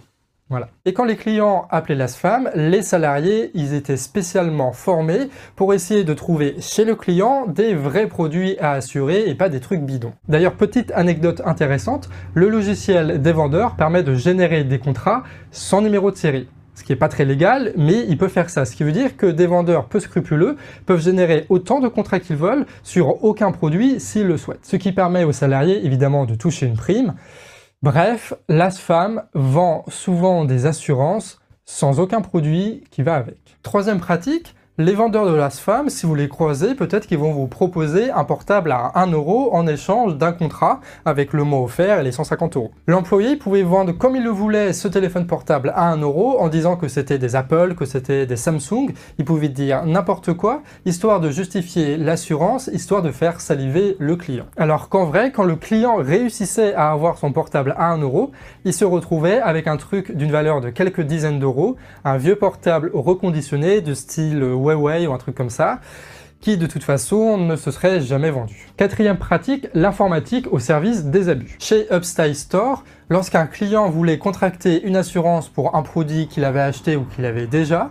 Et quand les clients appelaient la SFAM, les salariés, ils étaient spécialement formés pour essayer de trouver chez le client des vrais produits à assurer et pas des trucs bidons. D'ailleurs, petite anecdote intéressante, le logiciel des vendeurs permet de générer des contrats sans numéro de série ce qui n'est pas très légal, mais il peut faire ça. Ce qui veut dire que des vendeurs peu scrupuleux peuvent générer autant de contrats qu'ils veulent sur aucun produit s'ils le souhaitent. Ce qui permet aux salariés évidemment de toucher une prime, Bref, l'ASFAM vend souvent des assurances sans aucun produit qui va avec. Troisième pratique, les vendeurs de l'ASFAM, si vous les croisez, peut-être qu'ils vont vous proposer un portable à 1 euro en échange d'un contrat avec le mot offert et les 150 euros. L'employé pouvait vendre comme il le voulait ce téléphone portable à 1 euro en disant que c'était des Apple, que c'était des Samsung. Il pouvait dire n'importe quoi, histoire de justifier l'assurance, histoire de faire saliver le client. Alors qu'en vrai, quand le client réussissait à avoir son portable à 1 euro, il se retrouvait avec un truc d'une valeur de quelques dizaines d'euros, un vieux portable reconditionné de style Ou un truc comme ça, qui de toute façon ne se serait jamais vendu. Quatrième pratique, l'informatique au service des abus. Chez Upstyle Store, lorsqu'un client voulait contracter une assurance pour un produit qu'il avait acheté ou qu'il avait déjà,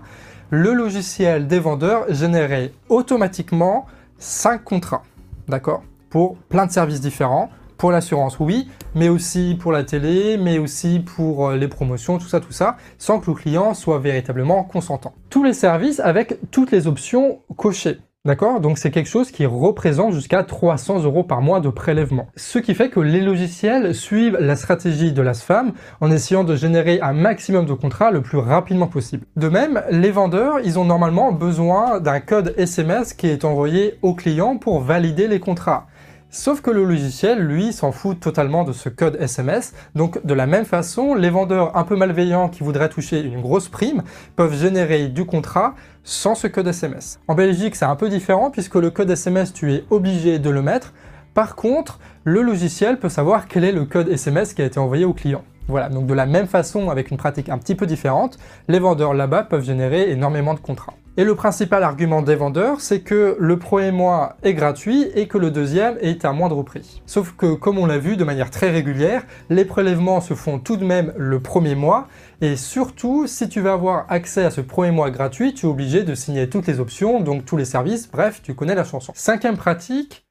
le logiciel des vendeurs générait automatiquement 5 contrats, d'accord Pour plein de services différents, pour l'assurance, oui, mais aussi pour la télé, mais aussi pour euh, les promotions, tout ça, tout ça, sans que le client soit véritablement consentant. Tous les services avec toutes les options cochées. D'accord? Donc c'est quelque chose qui représente jusqu'à 300 euros par mois de prélèvement. Ce qui fait que les logiciels suivent la stratégie de la SFAM en essayant de générer un maximum de contrats le plus rapidement possible. De même, les vendeurs, ils ont normalement besoin d'un code SMS qui est envoyé au client pour valider les contrats. Sauf que le logiciel, lui, s'en fout totalement de ce code SMS. Donc de la même façon, les vendeurs un peu malveillants qui voudraient toucher une grosse prime peuvent générer du contrat sans ce code SMS. En Belgique, c'est un peu différent puisque le code SMS, tu es obligé de le mettre. Par contre, le logiciel peut savoir quel est le code SMS qui a été envoyé au client. Voilà, donc de la même façon, avec une pratique un petit peu différente, les vendeurs là-bas peuvent générer énormément de contrats. Et le principal argument des vendeurs, c'est que le premier mois est gratuit et que le deuxième est à moindre prix. Sauf que, comme on l'a vu de manière très régulière, les prélèvements se font tout de même le premier mois, et surtout, si tu veux avoir accès à ce premier mois gratuit, tu es obligé de signer toutes les options, donc tous les services, bref, tu connais la chanson. Cinquième pratique,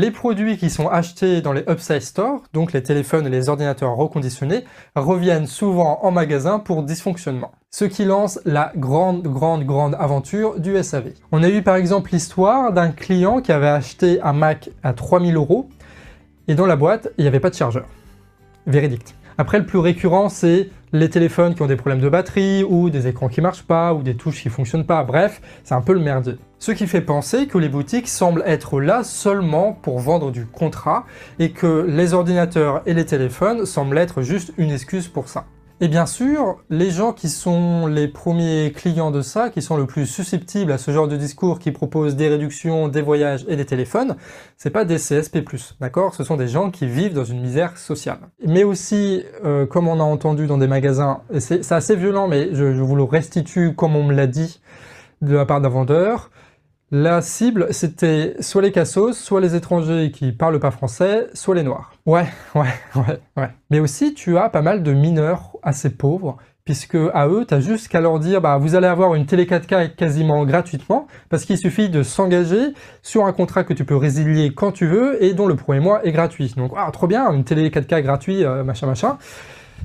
les produits qui sont achetés dans les upside stores, donc les téléphones et les ordinateurs reconditionnés, reviennent souvent en magasin pour dysfonctionnement. Ce qui lance la grande, grande, grande aventure du SAV. On a eu par exemple l'histoire d'un client qui avait acheté un Mac à 3000 euros et dans la boîte, il n'y avait pas de chargeur. Véridict. Après, le plus récurrent, c'est les téléphones qui ont des problèmes de batterie, ou des écrans qui marchent pas, ou des touches qui fonctionnent pas, bref, c'est un peu le merdier. Ce qui fait penser que les boutiques semblent être là seulement pour vendre du contrat, et que les ordinateurs et les téléphones semblent être juste une excuse pour ça. Et bien sûr, les gens qui sont les premiers clients de ça, qui sont le plus susceptibles à ce genre de discours qui propose des réductions, des voyages et des téléphones, c'est pas des CSP+, d'accord? Ce sont des gens qui vivent dans une misère sociale. Mais aussi, euh, comme on a entendu dans des magasins, et c'est assez violent, mais je, vous le restitue comme on me l'a dit de la part d'un vendeur, la cible, c'était soit les cassos, soit les étrangers qui parlent pas français, soit les noirs. Ouais, ouais, ouais, ouais. Mais aussi, tu as pas mal de mineurs assez pauvres puisque à eux, tu as juste qu'à leur dire bah, vous allez avoir une télé 4K quasiment gratuitement, parce qu'il suffit de s'engager sur un contrat que tu peux résilier quand tu veux et dont le premier mois est gratuit. Donc, ah, trop bien, une télé 4K gratuit, euh, machin, machin.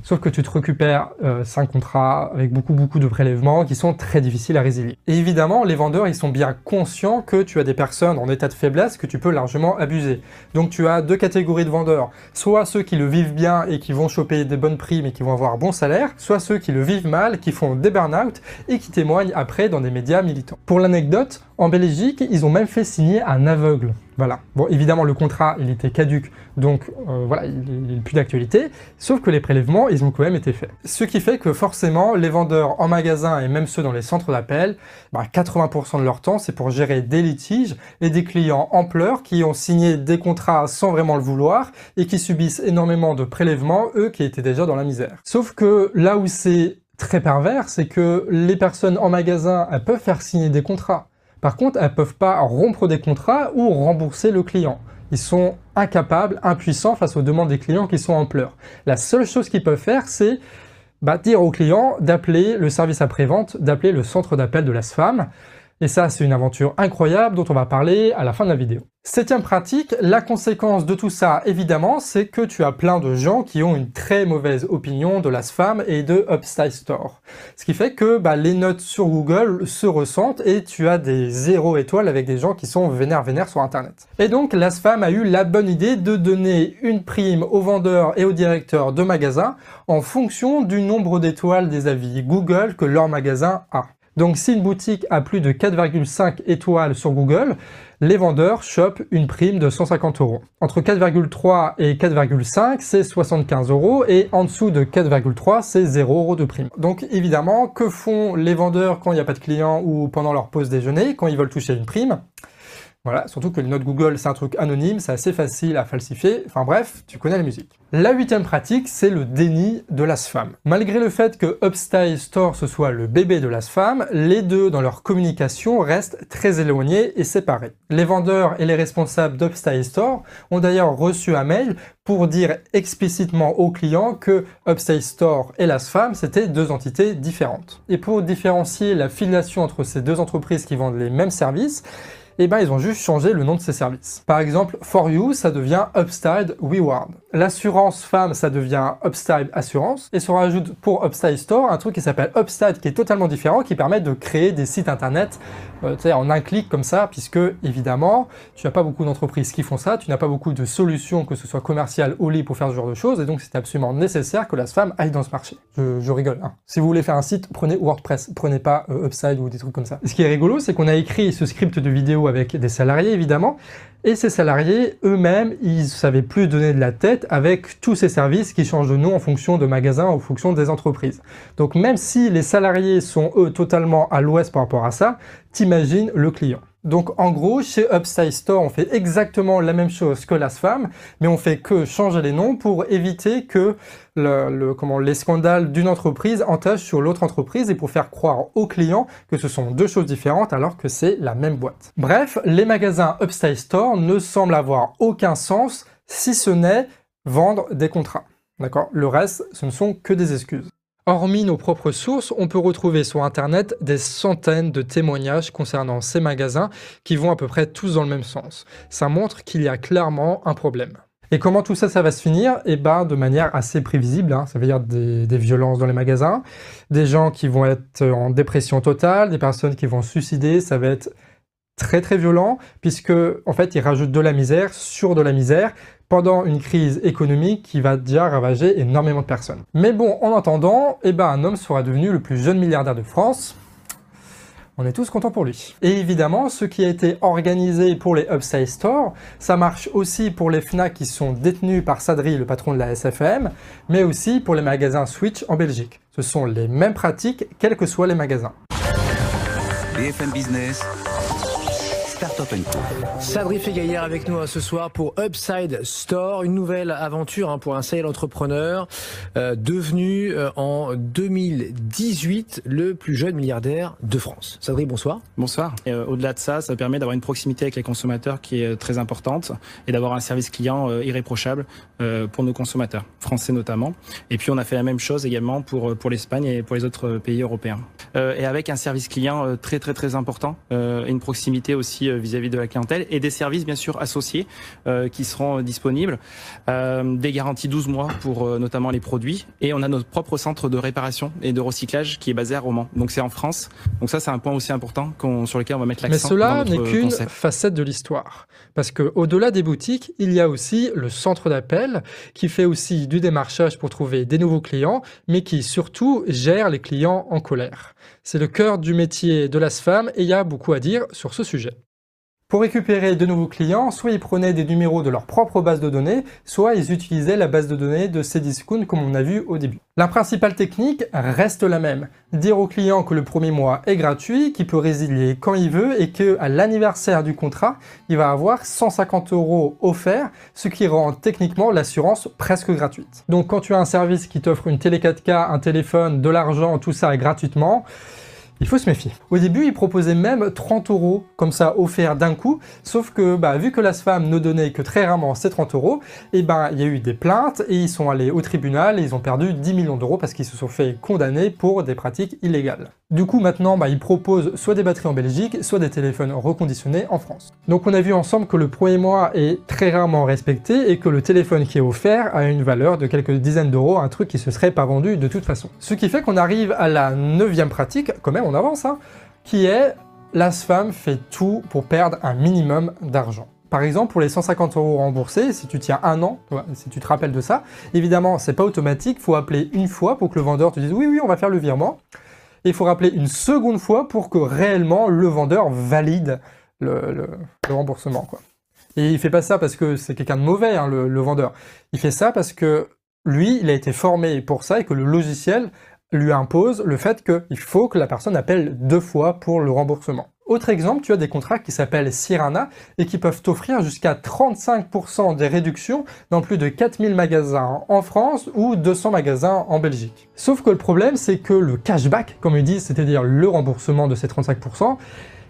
Sauf que tu te récupères euh, 5 contrats avec beaucoup beaucoup de prélèvements qui sont très difficiles à résilier. Et évidemment, les vendeurs, ils sont bien conscients que tu as des personnes en état de faiblesse que tu peux largement abuser. Donc tu as deux catégories de vendeurs. Soit ceux qui le vivent bien et qui vont choper des bonnes primes et qui vont avoir bon salaire, soit ceux qui le vivent mal, qui font des burn-out et qui témoignent après dans des médias militants. Pour l'anecdote, en Belgique, ils ont même fait signer un aveugle. Voilà. Bon, évidemment, le contrat, il était caduque, donc euh, voilà, il n'est plus d'actualité. Sauf que les prélèvements, ils ont quand même été faits. Ce qui fait que forcément, les vendeurs en magasin et même ceux dans les centres d'appel, bah, 80% de leur temps, c'est pour gérer des litiges et des clients en pleurs qui ont signé des contrats sans vraiment le vouloir et qui subissent énormément de prélèvements, eux qui étaient déjà dans la misère. Sauf que là où c'est très pervers, c'est que les personnes en magasin, elles peuvent faire signer des contrats. Par contre, elles ne peuvent pas rompre des contrats ou rembourser le client. Ils sont incapables, impuissants face aux demandes des clients qui sont en pleurs. La seule chose qu'ils peuvent faire, c'est dire au client d'appeler le service après-vente, d'appeler le centre d'appel de la SFAM. Et ça, c'est une aventure incroyable dont on va parler à la fin de la vidéo. Septième pratique, la conséquence de tout ça, évidemment, c'est que tu as plein de gens qui ont une très mauvaise opinion de la SFAM et de Upstyle Store. Ce qui fait que bah, les notes sur Google se ressentent et tu as des zéro étoiles avec des gens qui sont vénères vénères sur Internet. Et donc, la SFAM a eu la bonne idée de donner une prime aux vendeurs et aux directeurs de magasins en fonction du nombre d'étoiles des avis Google que leur magasin a. Donc si une boutique a plus de 4,5 étoiles sur Google, les vendeurs chopent une prime de 150 euros. Entre 4,3 et 4,5, c'est 75 euros et en dessous de 4,3, c'est 0 euros de prime. Donc évidemment, que font les vendeurs quand il n'y a pas de clients ou pendant leur pause déjeuner, quand ils veulent toucher une prime? Voilà, surtout que les notes Google, c'est un truc anonyme, c'est assez facile à falsifier. Enfin bref, tu connais la musique. La huitième pratique, c'est le déni de la SFAM. Malgré le fait que Upstyle Store ce soit le bébé de la SFAM, les deux dans leur communication restent très éloignés et séparés. Les vendeurs et les responsables d'Upstyle Store ont d'ailleurs reçu un mail pour dire explicitement aux clients que Upstyle Store et la SFAM c'était deux entités différentes. Et pour différencier la filiation entre ces deux entreprises qui vendent les mêmes services, eh ben ils ont juste changé le nom de ces services. Par exemple, For You, ça devient Upstyle Reward. L'assurance femme, ça devient Upstyle Assurance. Et se rajoute pour Upstyle Store un truc qui s'appelle Upstyle qui est totalement différent, qui permet de créer des sites internet euh, en un clic comme ça, puisque évidemment, tu n'as pas beaucoup d'entreprises qui font ça, tu n'as pas beaucoup de solutions, que ce soit commerciales ou libre pour faire ce genre de choses, et donc c'est absolument nécessaire que la femme aille dans ce marché. Je, rigole. Hein. Si vous voulez faire un site, prenez WordPress, prenez pas euh, Upside ou des trucs comme ça. Ce qui est rigolo, c'est qu'on a écrit ce script de vidéo avec des salariés évidemment, et ces salariés eux-mêmes, ils ne savaient plus donner de la tête avec tous ces services qui changent de nom en fonction de magasins, en fonction des entreprises. Donc même si les salariés sont eux totalement à l'ouest par rapport à ça, t'imagines le client. Donc en gros, chez Upside Store, on fait exactement la même chose que la SFAM, mais on fait que changer les noms pour éviter que le, comment, les scandales d'une entreprise entachent sur l'autre entreprise et pour faire croire aux clients que ce sont deux choses différentes alors que c'est la même boîte. Bref, les magasins Upside Store ne semblent avoir aucun sens si ce n'est vendre des contrats. D'accord? Le reste, ce ne sont que des excuses. Hormis nos propres sources, on peut retrouver sur Internet des centaines de témoignages concernant ces magasins qui vont à peu près tous dans le même sens. Ça montre qu'il y a clairement un problème. Et comment tout ça, ça va se finir? Eh ben, de manière assez prévisible. Hein. Ça veut dire des, violences dans les magasins, des gens qui vont être en dépression totale, des personnes qui vont se suicider. Ça va être très très violent puisque en fait, ils rajoutent de la misère sur de la misère pendant une crise économique qui va déjà ravager énormément de personnes. Mais bon, en attendant, eh ben, un homme sera devenu le plus jeune milliardaire de France. On est tous contents pour lui. Et évidemment, ce qui a été organisé pour les Upside Store, ça marche aussi pour les FNAC qui sont détenus par Sadri, le patron de la SFM, mais aussi pour les magasins Switch en Belgique. Ce sont les mêmes pratiques, quels que soient les magasins. Startup Co. Sadri Gaillard avec nous hein, ce soir pour Upside Store, une nouvelle aventure hein, pour un serial entrepreneur euh, devenu euh, en 2018 le plus jeune milliardaire de France. Sadri, bonsoir. Bonsoir. Euh, Au-delà de ça, ça permet d'avoir une proximité avec les consommateurs qui est très importante et d'avoir un service client irréprochable pour nos consommateurs, français notamment. Et puis on a fait la même chose également pour, pour l'Espagne et pour les autres pays européens. Et avec un service client très très très important et une proximité aussi vis-à-vis de la clientèle et des services bien sûr associés euh, qui seront euh, disponibles, Euh, des garanties 12 mois pour euh, notamment les produits et on a notre propre centre de réparation et de recyclage qui est basé à Romans. Donc c'est en France. Donc ça c'est un point aussi important sur lequel on va mettre Mais l'accent. cela dans n'est qu'une facette de l'histoire. Parce que au-delà des boutiques, il y a aussi le centre d'appel qui fait aussi du démarchage pour trouver des nouveaux clients, mais qui surtout gère les clients en colère. C'est le cœur du métier de la SFAM et il y a beaucoup à dire sur ce sujet. Pour récupérer de nouveaux clients, soit ils prenaient des numéros de leur propre base de données, soit ils utilisaient la base de données de Cdiscount comme on a vu au début. La principale technique reste la même. Dire au client que le premier mois est gratuit, qu'il peut résilier quand il veut et que à l'anniversaire du contrat, il va avoir 150 euros offerts, ce qui rend techniquement l'assurance presque gratuite. Donc quand tu as un service qui t'offre une télé 4K, un téléphone, de l'argent, tout ça gratuitement, il faut se méfier. Au début, ils proposaient même 30 euros, comme ça, offerts d'un coup, sauf que, bah, vu que la SFAM ne donnait que très rarement ces 30 euros, et ben, il y a eu des plaintes et ils sont allés au tribunal et ils ont perdu 10 millions d'euros parce qu'ils se sont fait condamner pour des pratiques illégales. Du coup, maintenant, bah, ils proposent soit des batteries en Belgique, soit des téléphones reconditionnés en France. Donc, on a vu ensemble que le premier mois est très rarement respecté et que le téléphone qui est offert a une valeur de quelques dizaines d'euros, un truc qui se serait pas vendu de toute façon. Ce qui fait qu'on arrive à la neuvième pratique, quand même, avance, hein, qui est l'ASFAM fait tout pour perdre un minimum d'argent. Par exemple, pour les 150 euros remboursés, si tu tiens un an, si tu te rappelles de ça, évidemment, c'est pas automatique, faut appeler une fois pour que le vendeur te dise oui, oui, on va faire le virement. Et il faut rappeler une seconde fois pour que réellement le vendeur valide le, remboursement. Quoi. Et il fait pas ça parce que c'est quelqu'un de mauvais, hein, le vendeur. Il fait ça parce que lui, il a été formé pour ça et que le logiciel lui impose le fait qu'il faut que la personne appelle deux fois pour le remboursement. Autre exemple, tu as des contrats qui s'appellent Sirana et qui peuvent t'offrir jusqu'à 35% des réductions dans plus de 4000 magasins en France ou 200 magasins en Belgique. Sauf que le problème, c'est que le cashback, comme ils disent, c'est-à-dire le remboursement de ces 35%,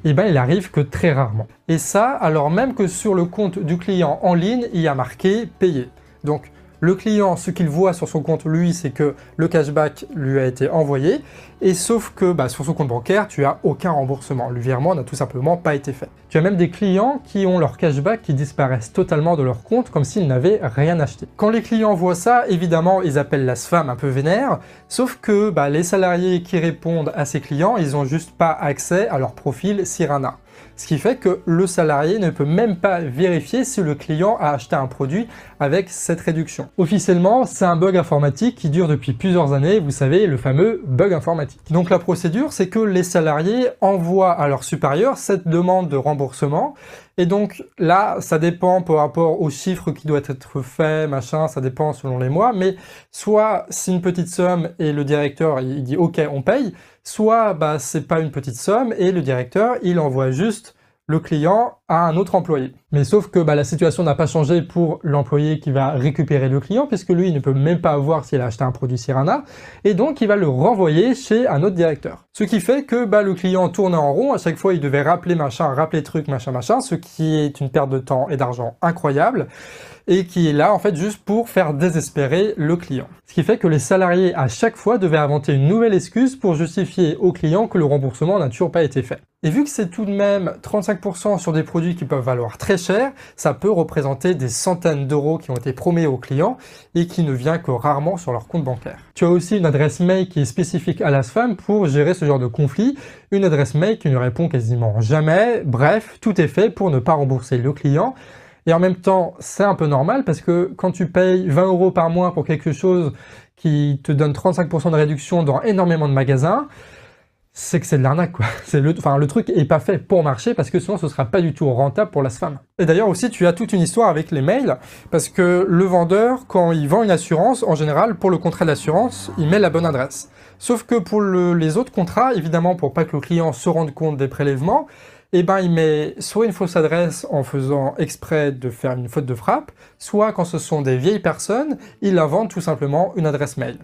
eh ben, il arrive que très rarement. Et ça, alors même que sur le compte du client en ligne, il y a marqué payé. Donc, le client, ce qu'il voit sur son compte, lui, c'est que le cashback lui a été envoyé, et sauf que bah, sur son compte bancaire, tu as aucun remboursement. Le virement n'a tout simplement pas été fait. Tu as même des clients qui ont leur cashback qui disparaissent totalement de leur compte comme s'ils n'avaient rien acheté. Quand les clients voient ça, évidemment, ils appellent la SFAM un peu vénère, sauf que bah, les salariés qui répondent à ces clients, ils n'ont juste pas accès à leur profil Sirana. Ce qui fait que le salarié ne peut même pas vérifier si le client a acheté un produit avec cette réduction. Officiellement, c'est un bug informatique qui dure depuis plusieurs années, vous savez, le fameux bug informatique. Donc la procédure, c'est que les salariés envoient à leur supérieur cette demande de remboursement. Et donc là, ça dépend par rapport aux chiffres qui doivent être faits, machin, ça dépend selon les mois. Mais soit c'est une petite somme et le directeur il dit ok on paye, soit bah c'est pas une petite somme et le directeur il envoie juste le client à un autre employé. Mais sauf que bah, la situation n'a pas changé pour l'employé qui va récupérer le client, puisque lui, il ne peut même pas voir s'il a acheté un produit Sirana, et donc il va le renvoyer chez un autre directeur. Ce qui fait que bah, le client tourne en rond, à chaque fois il devait rappeler machin, rappeler truc, machin, machin, ce qui est une perte de temps et d'argent incroyable, et qui est là en fait juste pour faire désespérer le client. Ce qui fait que les salariés à chaque fois devaient inventer une nouvelle excuse pour justifier au client que le remboursement n'a toujours pas été fait. Et vu que c'est tout de même 35% sur des produits qui peuvent valoir très cher, ça peut représenter des centaines d'euros qui ont été promis aux clients et qui ne vient que rarement sur leur compte bancaire. Tu as aussi une adresse mail qui est spécifique à la SFAM pour gérer ce genre de conflit, une adresse mail qui ne répond quasiment jamais, bref, tout est fait pour ne pas rembourser le client. Et en même temps, c'est un peu normal parce que quand tu payes 20 euros par mois pour quelque chose qui te donne 35% de réduction dans énormément de magasins, c'est que c'est de l'arnaque le, enfin le truc est pas fait pour marcher parce que sinon ce sera pas du tout rentable pour la SFAM. Et d'ailleurs aussi tu as toute une histoire avec les mails parce que le vendeur quand il vend une assurance en général pour le contrat d'assurance il met la bonne adresse. Sauf que pour le- les autres contrats évidemment pour pas que le client se rende compte des prélèvements eh ben, il met soit une fausse adresse en faisant exprès de faire une faute de frappe, soit quand ce sont des vieilles personnes, il invente tout simplement une adresse mail.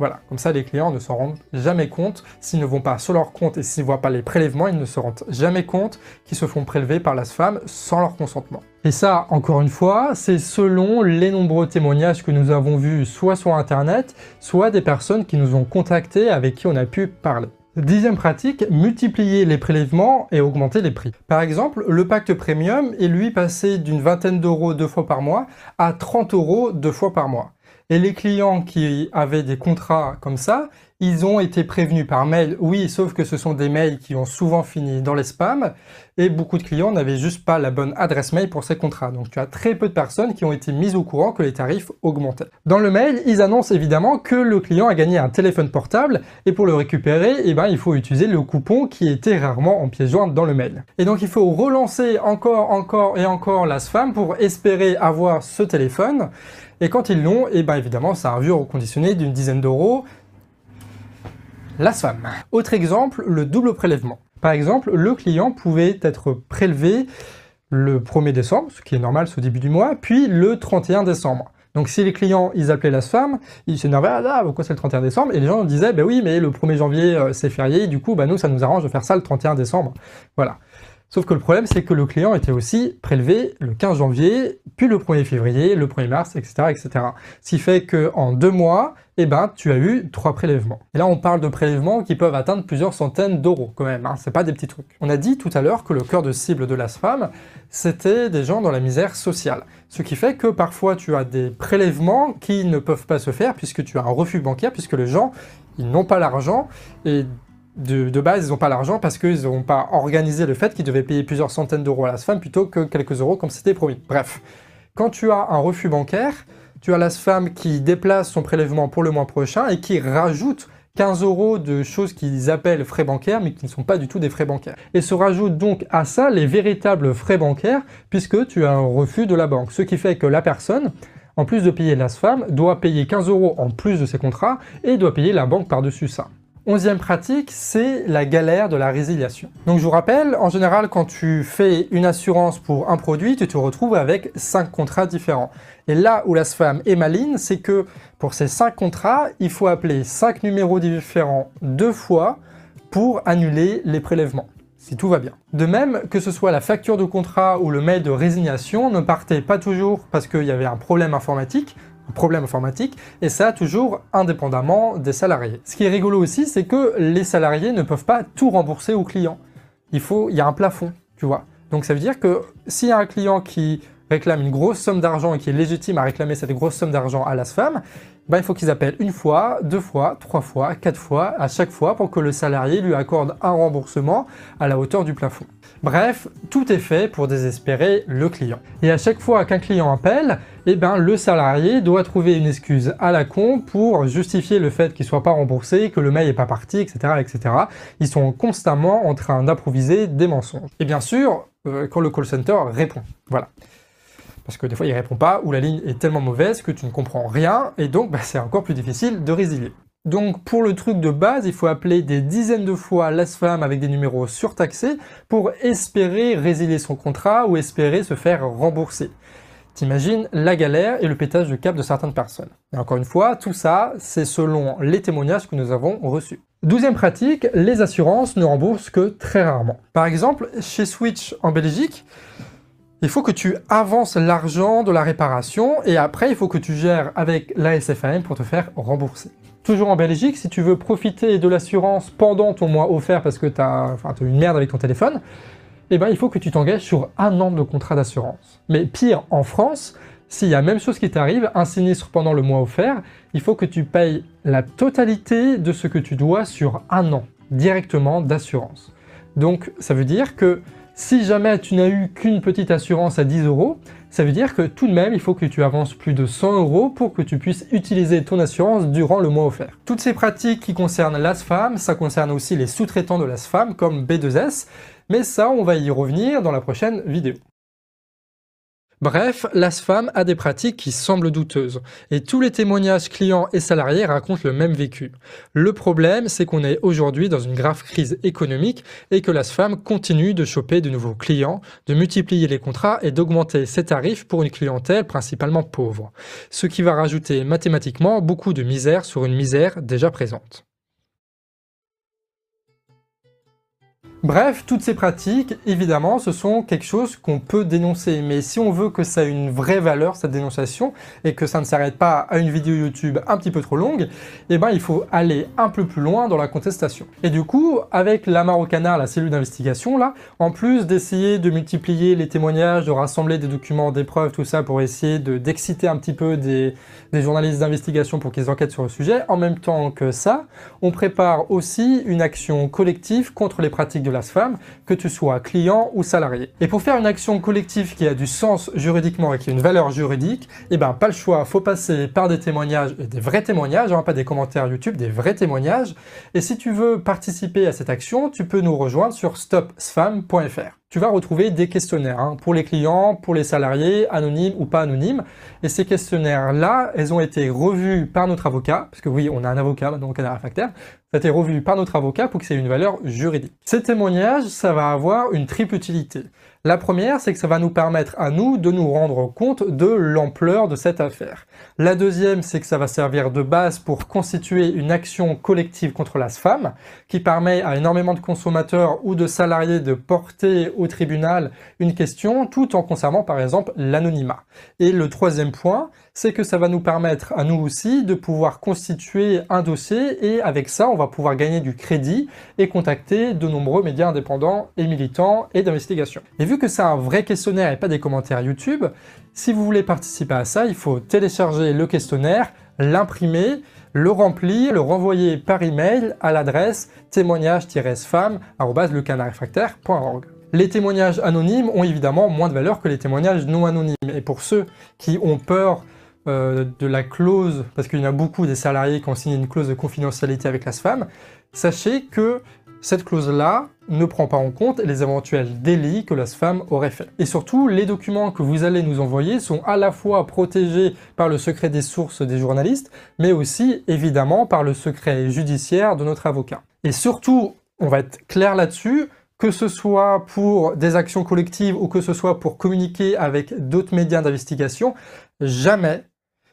Voilà, comme ça les clients ne s'en rendent jamais compte, s'ils ne vont pas sur leur compte et s'ils ne voient pas les prélèvements, ils ne se rendent jamais compte qu'ils se font prélever par la SFAM sans leur consentement. Et ça, encore une fois, c'est selon les nombreux témoignages que nous avons vus soit sur internet, soit des personnes qui nous ont contactés avec qui on a pu parler. Dixième pratique, multiplier les prélèvements et augmenter les prix. Par exemple, le pacte premium est lui passé d'une vingtaine d'euros deux fois par mois à 30 euros deux fois par mois. Et les clients qui avaient des contrats comme ça, ils ont été prévenus par mail, oui, sauf que ce sont des mails qui ont souvent fini dans les spams, et beaucoup de clients n'avaient juste pas la bonne adresse mail pour ces contrats. Donc tu as très peu de personnes qui ont été mises au courant que les tarifs augmentaient. Dans le mail, ils annoncent évidemment que le client a gagné un téléphone portable, et pour le récupérer, eh ben, il faut utiliser le coupon qui était rarement en pièce jointe dans le mail. Et donc il faut relancer encore, encore et encore la spam pour espérer avoir ce téléphone, et quand ils l'ont, eh ben évidemment, a un vieux reconditionné d'une dizaine d'euros, la SFAM. Autre exemple, le double prélèvement. Par exemple, le client pouvait être prélevé le 1er décembre, ce qui est normal, au début du mois, puis le 31 décembre. Donc si les clients, ils appelaient la SFAM, ils s'énervaient, ah, ah pourquoi c'est le 31 décembre? Et les gens disaient, bah oui, mais le 1er janvier, euh, c'est férié, du coup, bah nous, ça nous arrange de faire ça le 31 décembre. Voilà. Sauf que le problème, c'est que le client était aussi prélevé le 15 janvier, puis le 1er février, le 1er mars, etc. etc. Ce qui fait qu'en deux mois, eh ben, tu as eu trois prélèvements. Et là, on parle de prélèvements qui peuvent atteindre plusieurs centaines d'euros quand même, hein, c'est pas des petits trucs. On a dit tout à l'heure que le cœur de cible de la SFAM, c'était des gens dans la misère sociale. Ce qui fait que parfois, tu as des prélèvements qui ne peuvent pas se faire puisque tu as un refus bancaire, puisque les gens, ils n'ont pas l'argent, et de, base, ils n'ont pas l'argent parce qu'ils n'ont pas organisé le fait qu'ils devaient payer plusieurs centaines d'euros à la SFAM plutôt que quelques euros comme c'était promis. Bref, quand tu as un refus bancaire, tu as la SFAM qui déplace son prélèvement pour le mois prochain et qui rajoute 15 euros de choses qu'ils appellent frais bancaires, mais qui ne sont pas du tout des frais bancaires. Et se rajoutent donc à ça les véritables frais bancaires, puisque tu as un refus de la banque. Ce qui fait que la personne, en plus de payer la SFAM, doit payer 15 euros en plus de ses contrats, et doit payer la banque par-dessus ça. Onzième pratique, c'est la galère de la résiliation. Donc je vous rappelle, en général, quand tu fais une assurance pour un produit, tu te retrouves avec cinq contrats différents. Et là où la SFAM est maligne, c'est que pour ces cinq contrats, il faut appeler cinq numéros différents deux fois pour annuler les prélèvements si tout va bien. De même, que ce soit la facture de contrat ou le mail de résignation ne partait pas toujours parce qu'il y avait un problème informatique, problème informatique, et ça toujours indépendamment des salariés. Ce qui est rigolo aussi, c'est que les salariés ne peuvent pas tout rembourser aux clients. Il, faut, il y a un plafond, tu vois. Donc ça veut dire que s'il y a un client qui réclame une grosse somme d'argent et qui est légitime à réclamer cette grosse somme d'argent à la SFAM, ben, il faut qu'ils appellent une fois, deux fois, trois fois, quatre fois, à chaque fois pour que le salarié lui accorde un remboursement à la hauteur du plafond. Bref, tout est fait pour désespérer le client. Et à chaque fois qu'un client appelle, eh ben, le salarié doit trouver une excuse à la con pour justifier le fait qu'il soit pas remboursé, que le mail n'est pas parti, etc., etc. Ils sont constamment en train d'improviser des mensonges. Et bien sûr, euh, quand le call center répond. Voilà. Parce que des fois, il répond pas, ou la ligne est tellement mauvaise que tu ne comprends rien, et donc bah, c'est encore plus difficile de résilier. Donc pour le truc de base, il faut appeler des dizaines de fois l'ASFAM avec des numéros surtaxés pour espérer résilier son contrat ou espérer se faire rembourser. T'imagines la galère et le pétage de câble de certaines personnes. Et encore une fois, tout ça, c'est selon les témoignages que nous avons reçus. Douzième pratique, les assurances ne remboursent que très rarement. Par exemple, chez Switch en Belgique, il faut que tu avances l'argent de la réparation et après il faut que tu gères avec la SFAM pour te faire rembourser. Toujours en Belgique, si tu veux profiter de l'assurance pendant ton mois offert parce que tu as, une merde avec ton téléphone, eh ben, il faut que tu t'engages sur un an de contrat d'assurance. Mais pire, en France, s'il y a la même chose qui t'arrive, un sinistre pendant le mois offert, il faut que tu payes la totalité de ce que tu dois sur un an, directement d'assurance. Donc ça veut dire que si jamais tu n'as eu qu'une petite assurance à 10 euros, ça veut dire que tout de même, il faut que tu avances plus de 100 euros pour que tu puisses utiliser ton assurance durant le mois offert. Toutes ces pratiques qui concernent l'ASFAM, ça concerne aussi les sous-traitants de l'ASFAM comme B2S, mais ça, on va y revenir dans la prochaine vidéo. Bref, la SFAM a des pratiques qui semblent douteuses, et tous les témoignages clients et salariés racontent le même vécu. Le problème, c'est qu'on est aujourd'hui dans une grave crise économique et que la SFAM continue de choper de nouveaux clients, de multiplier les contrats et d'augmenter ses tarifs pour une clientèle principalement pauvre, ce qui va rajouter mathématiquement beaucoup de misère sur une misère déjà présente. Bref, toutes ces pratiques, évidemment, ce sont quelque chose qu'on peut dénoncer. Mais si on veut que ça ait une vraie valeur, cette dénonciation, et que ça ne s'arrête pas à une vidéo YouTube un petit peu trop longue, eh ben, il faut aller un peu plus loin dans la contestation. Et du coup, avec la Canard, la cellule d'investigation, là, en plus d'essayer de multiplier les témoignages, de rassembler des documents, des preuves, tout ça, pour essayer d'exciter un petit peu des, des journalistes d'investigation pour qu'ils enquêtent sur le sujet, en même temps que ça, on prépare aussi une action collective contre les pratiques de la SFAM, que tu sois client ou salarié. Et pour faire une action collective qui a du sens juridiquement et qui a une valeur juridique, eh ben pas le choix, faut passer par des témoignages, des vrais témoignages, hein, pas des commentaires YouTube, des vrais témoignages. Et si tu veux participer à cette action, tu peux nous rejoindre sur stopsfam.fr tu vas retrouver des questionnaires hein, pour les clients, pour les salariés, anonymes ou pas anonymes. Et ces questionnaires-là, elles ont été revus par notre avocat, parce que oui, on a un avocat maintenant au Canada Facteur, ça a été revu par notre avocat pour que c'est une valeur juridique. Ces témoignages, ça va avoir une triple utilité. La première, c'est que ça va nous permettre à nous de nous rendre compte de l'ampleur de cette affaire. La deuxième, c'est que ça va servir de base pour constituer une action collective contre la SFAM, qui permet à énormément de consommateurs ou de salariés de porter au tribunal une question, tout en conservant par exemple l'anonymat. Et le troisième point, c'est que ça va nous permettre à nous aussi de pouvoir constituer un dossier et avec ça, on va pouvoir gagner du crédit et contacter de nombreux médias indépendants et militants et d'investigation. Et vu que c'est un vrai questionnaire et pas des commentaires YouTube, si vous voulez participer à ça, il faut télécharger le questionnaire, l'imprimer, le remplir, le renvoyer par email à l'adresse témoignage-femme.lecanardrefractaire.org. Les témoignages anonymes ont évidemment moins de valeur que les témoignages non anonymes. Et pour ceux qui ont peur euh, de la clause, parce qu'il y en a beaucoup des salariés qui ont signé une clause de confidentialité avec la SFAM, sachez que cette clause-là ne prend pas en compte les éventuels délits que la SFAM aurait fait. Et surtout, les documents que vous allez nous envoyer sont à la fois protégés par le secret des sources des journalistes, mais aussi évidemment par le secret judiciaire de notre avocat. Et surtout, on va être clair là-dessus, que ce soit pour des actions collectives ou que ce soit pour communiquer avec d'autres médias d'investigation, jamais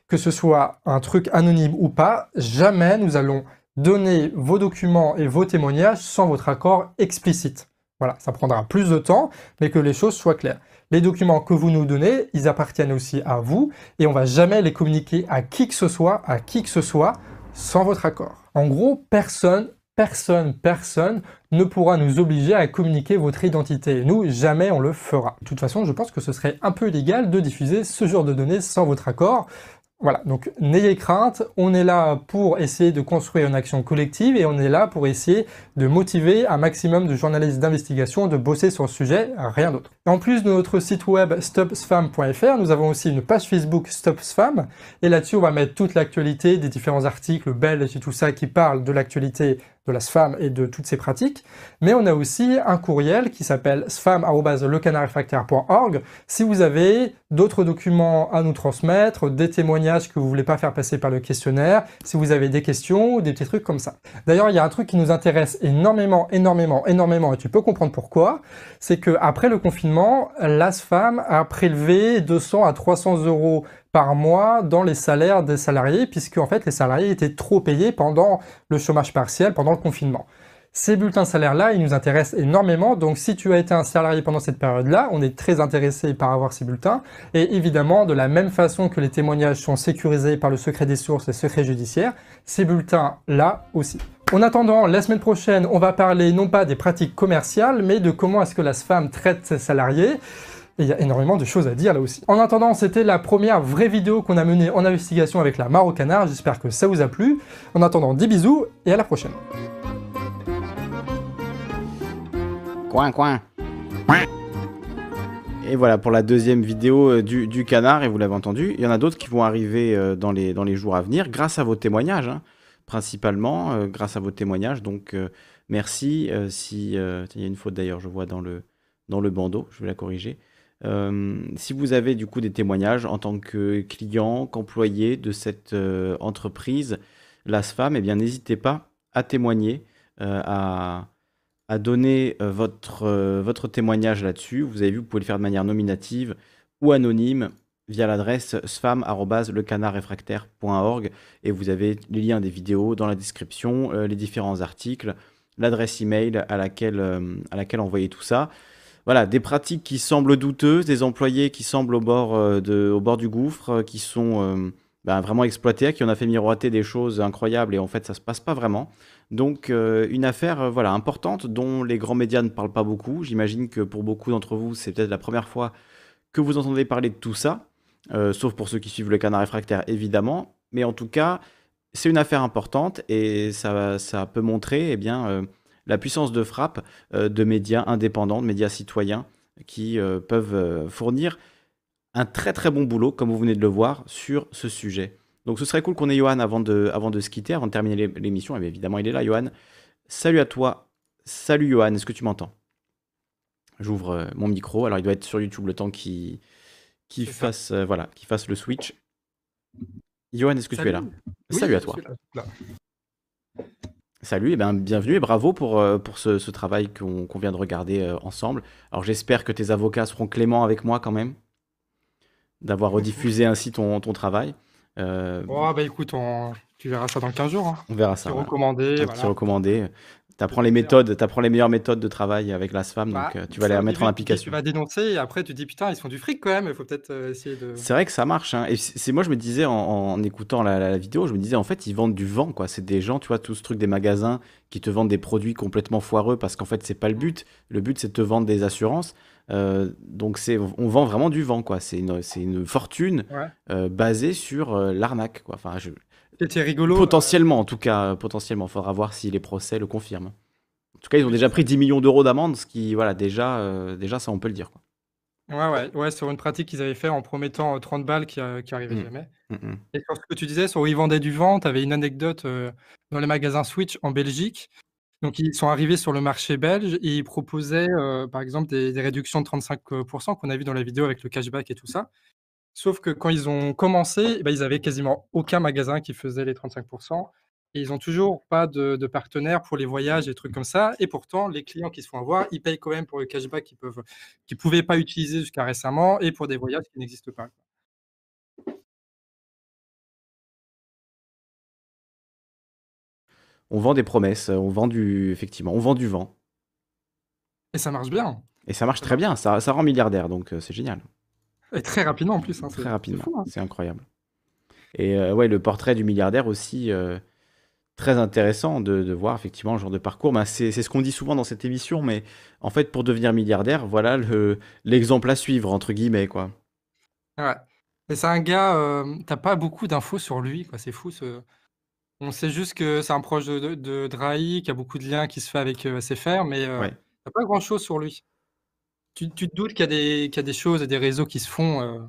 que ce soit un truc anonyme ou pas, jamais nous allons donner vos documents et vos témoignages sans votre accord explicite. Voilà, ça prendra plus de temps, mais que les choses soient claires. Les documents que vous nous donnez, ils appartiennent aussi à vous, et on va jamais les communiquer à qui que ce soit, à qui que ce soit, sans votre accord. En gros, personne, personne, personne ne pourra nous obliger à communiquer votre identité. Nous, jamais on le fera. De toute façon, je pense que ce serait un peu illégal de diffuser ce genre de données sans votre accord. Voilà, donc n'ayez crainte, on est là pour essayer de construire une action collective et on est là pour essayer de motiver un maximum de journalistes d'investigation de bosser sur le sujet, rien d'autre. En plus de notre site web stopsfam.fr, nous avons aussi une page Facebook StopSfam et là-dessus on va mettre toute l'actualité des différents articles belges et tout ça qui parlent de l'actualité de la SFAM et de toutes ces pratiques, mais on a aussi un courriel qui s'appelle sfam.lecanardrefractaire.org si vous avez d'autres documents à nous transmettre, des témoignages que vous voulez pas faire passer par le questionnaire, si vous avez des questions des petits trucs comme ça. D'ailleurs, il y a un truc qui nous intéresse énormément, énormément, énormément, et tu peux comprendre pourquoi, c'est que après le confinement, la SFAM a prélevé 200 à 300 euros par mois dans les salaires des salariés, puisque en fait les salariés étaient trop payés pendant le chômage partiel, pendant le confinement. Ces bulletins salaires-là, ils nous intéressent énormément, donc si tu as été un salarié pendant cette période-là, on est très intéressé par avoir ces bulletins, et évidemment, de la même façon que les témoignages sont sécurisés par le secret des sources et le secret judiciaire, ces bulletins-là aussi. En attendant, la semaine prochaine, on va parler non pas des pratiques commerciales, mais de comment est-ce que la SFAM traite ses salariés, et il y a énormément de choses à dire là aussi. En attendant, c'était la première vraie vidéo qu'on a menée en investigation avec la mare au canard. J'espère que ça vous a plu. En attendant, des bisous et à la prochaine. Coin, coin. Et voilà pour la deuxième vidéo euh, du, canard, et vous l'avez entendu, il y en a d'autres qui vont arriver euh, dans les, dans les jours à venir, grâce à vos témoignages, hein, principalement, euh, grâce à vos témoignages. Donc merci. si il y a une faute d'ailleurs, je vois dans le, dans le bandeau, je vais la corriger. Euh, si vous avez du coup des témoignages en tant que client, qu'employé de cette euh, entreprise, l'ASFAM, eh bien n'hésitez pas à témoigner, euh, à, donner euh, votre, votre témoignage là-dessus. Vous avez vu, vous pouvez le faire de manière nominative ou anonyme via l'adresse spam.lecanardrefractaire.org et vous avez les liens des vidéos dans la description, les différents articles, l'adresse email à laquelle, à laquelle envoyer tout ça. Voilà, des pratiques qui semblent douteuses, des employés qui semblent au bord, euh, du gouffre, euh, qui sont euh, ben, vraiment exploités, qui on a fait miroiter des choses incroyables et en fait ça se passe pas vraiment. Donc une affaire voilà, importante dont les grands médias ne parlent pas beaucoup. J'imagine que pour beaucoup d'entre vous, c'est peut-être la première fois que vous entendez parler de tout ça, sauf pour ceux qui suivent le canard réfractaire évidemment. Mais en tout cas, c'est une affaire importante et ça, ça peut montrer eh bien, la puissance de frappe euh, de médias indépendants, de médias citoyens qui euh, peuvent euh, fournir un très très bon boulot, comme vous venez de le voir, sur ce sujet. Donc ce serait cool qu'on ait Johan avant de, avant de se quitter, avant de terminer l'é- l'émission. Et bien évidemment, il est là, Johan. Salut à toi. Salut Johan, est-ce que tu m'entends? J'ouvre mon micro. Alors il doit être sur YouTube le temps qu'il fasse, euh, voilà, fasse le switch. Johan, est-ce que tu es là? Oui, Salut à toi. Salut et ben bienvenue et bravo pour, euh, pour ce, ce travail qu'on vient de regarder euh, ensemble. Alors j'espère que tes avocats seront cléments avec moi quand même, d'avoir rediffusé ainsi ton, ton travail. Euh, Oh, bah écoute, on- tu verras ça dans 15 jours. Hein. on verra C'est ça. voilà. recommandé. Voilà. recommandé. Tu apprends les méthodes, t'apprends les meilleures méthodes de travail avec l'ASFAM, Bah, donc euh, tu vas les mettre en application. Tu vas dénoncer et après tu dis putain, ils font du fric quand même, il faut peut-être euh, essayer de. C'est vrai que ça marche. hein. Et c'est moi, je me disais en, en écoutant la, la- la vidéo, je me disais en fait, ils vendent du vent, quoi. C'est des gens, tu vois, tout ce truc des magasins qui te vendent des produits complètement foireux parce qu'en fait, c'est pas le but. Le but, c'est de te vendre des assurances. Euh, donc, c'est, on vend vraiment du vent, quoi. C'est une, fortune Ouais. euh, basée sur euh, l'arnaque, quoi. Enfin, je- C'était rigolo. euh, potentiellement, en tout cas, potentiellement. Faudra voir si les procès le confirment. En tout cas, ils ont déjà pris 10 millions d'euros d'amende, ce qui, voilà, déjà, euh, déjà, ça, on peut le dire, quoi. Ouais, ouais, ouais, sur une pratique qu'ils avaient fait en promettant euh, 30 balles qui, euh, qui arrivait Mm. jamais. Mm, mm. Et sur ce que tu disais, sur où ils vendaient du vent, tu avais une anecdote euh, dans les magasins Switch en Belgique. Donc, ils sont arrivés sur le marché belge et ils proposaient, euh, par exemple, des, des réductions de 35% qu'on a vu dans la vidéo avec le cashback et tout ça. Sauf que quand ils ont commencé, eh ben, ils avaient quasiment aucun magasin qui faisait les 35%. Et ils n'ont toujours pas de, de partenaire pour les voyages et trucs comme ça. Et pourtant, les clients qui se font avoir, ils payent quand même pour le cashback qu'ils peuvent, qu'ils pouvaient pas utiliser jusqu'à récemment et pour des voyages qui n'existent pas. On vend des promesses, on vend du, effectivement, on vend du vent. Et ça marche bien. Et ça marche très bien, ça, ça rend milliardaire, donc euh, c'est génial. Et très rapidement en plus. hein, Très rapidement, C'est hein. c'est incroyable. Et euh, ouais, le portrait du milliardaire aussi, euh, très intéressant de, de voir effectivement le genre de parcours. Ben, c'est ce qu'on dit souvent dans cette émission, mais en fait, pour devenir milliardaire, voilà le- l'exemple à suivre, entre guillemets, quoi. Ouais. Et c'est un gars, euh, t'as pas beaucoup d'infos sur lui, quoi. C'est fou. Ce... On sait juste que c'est un proche de, de, de Drahi, qui a beaucoup de liens qui se fait avec euh, SFR, mais euh, Ouais. t'as pas grand-chose sur lui. Tu, tu te doutes qu'il y a des, qu'il y a des choses et des réseaux qui se font, euh,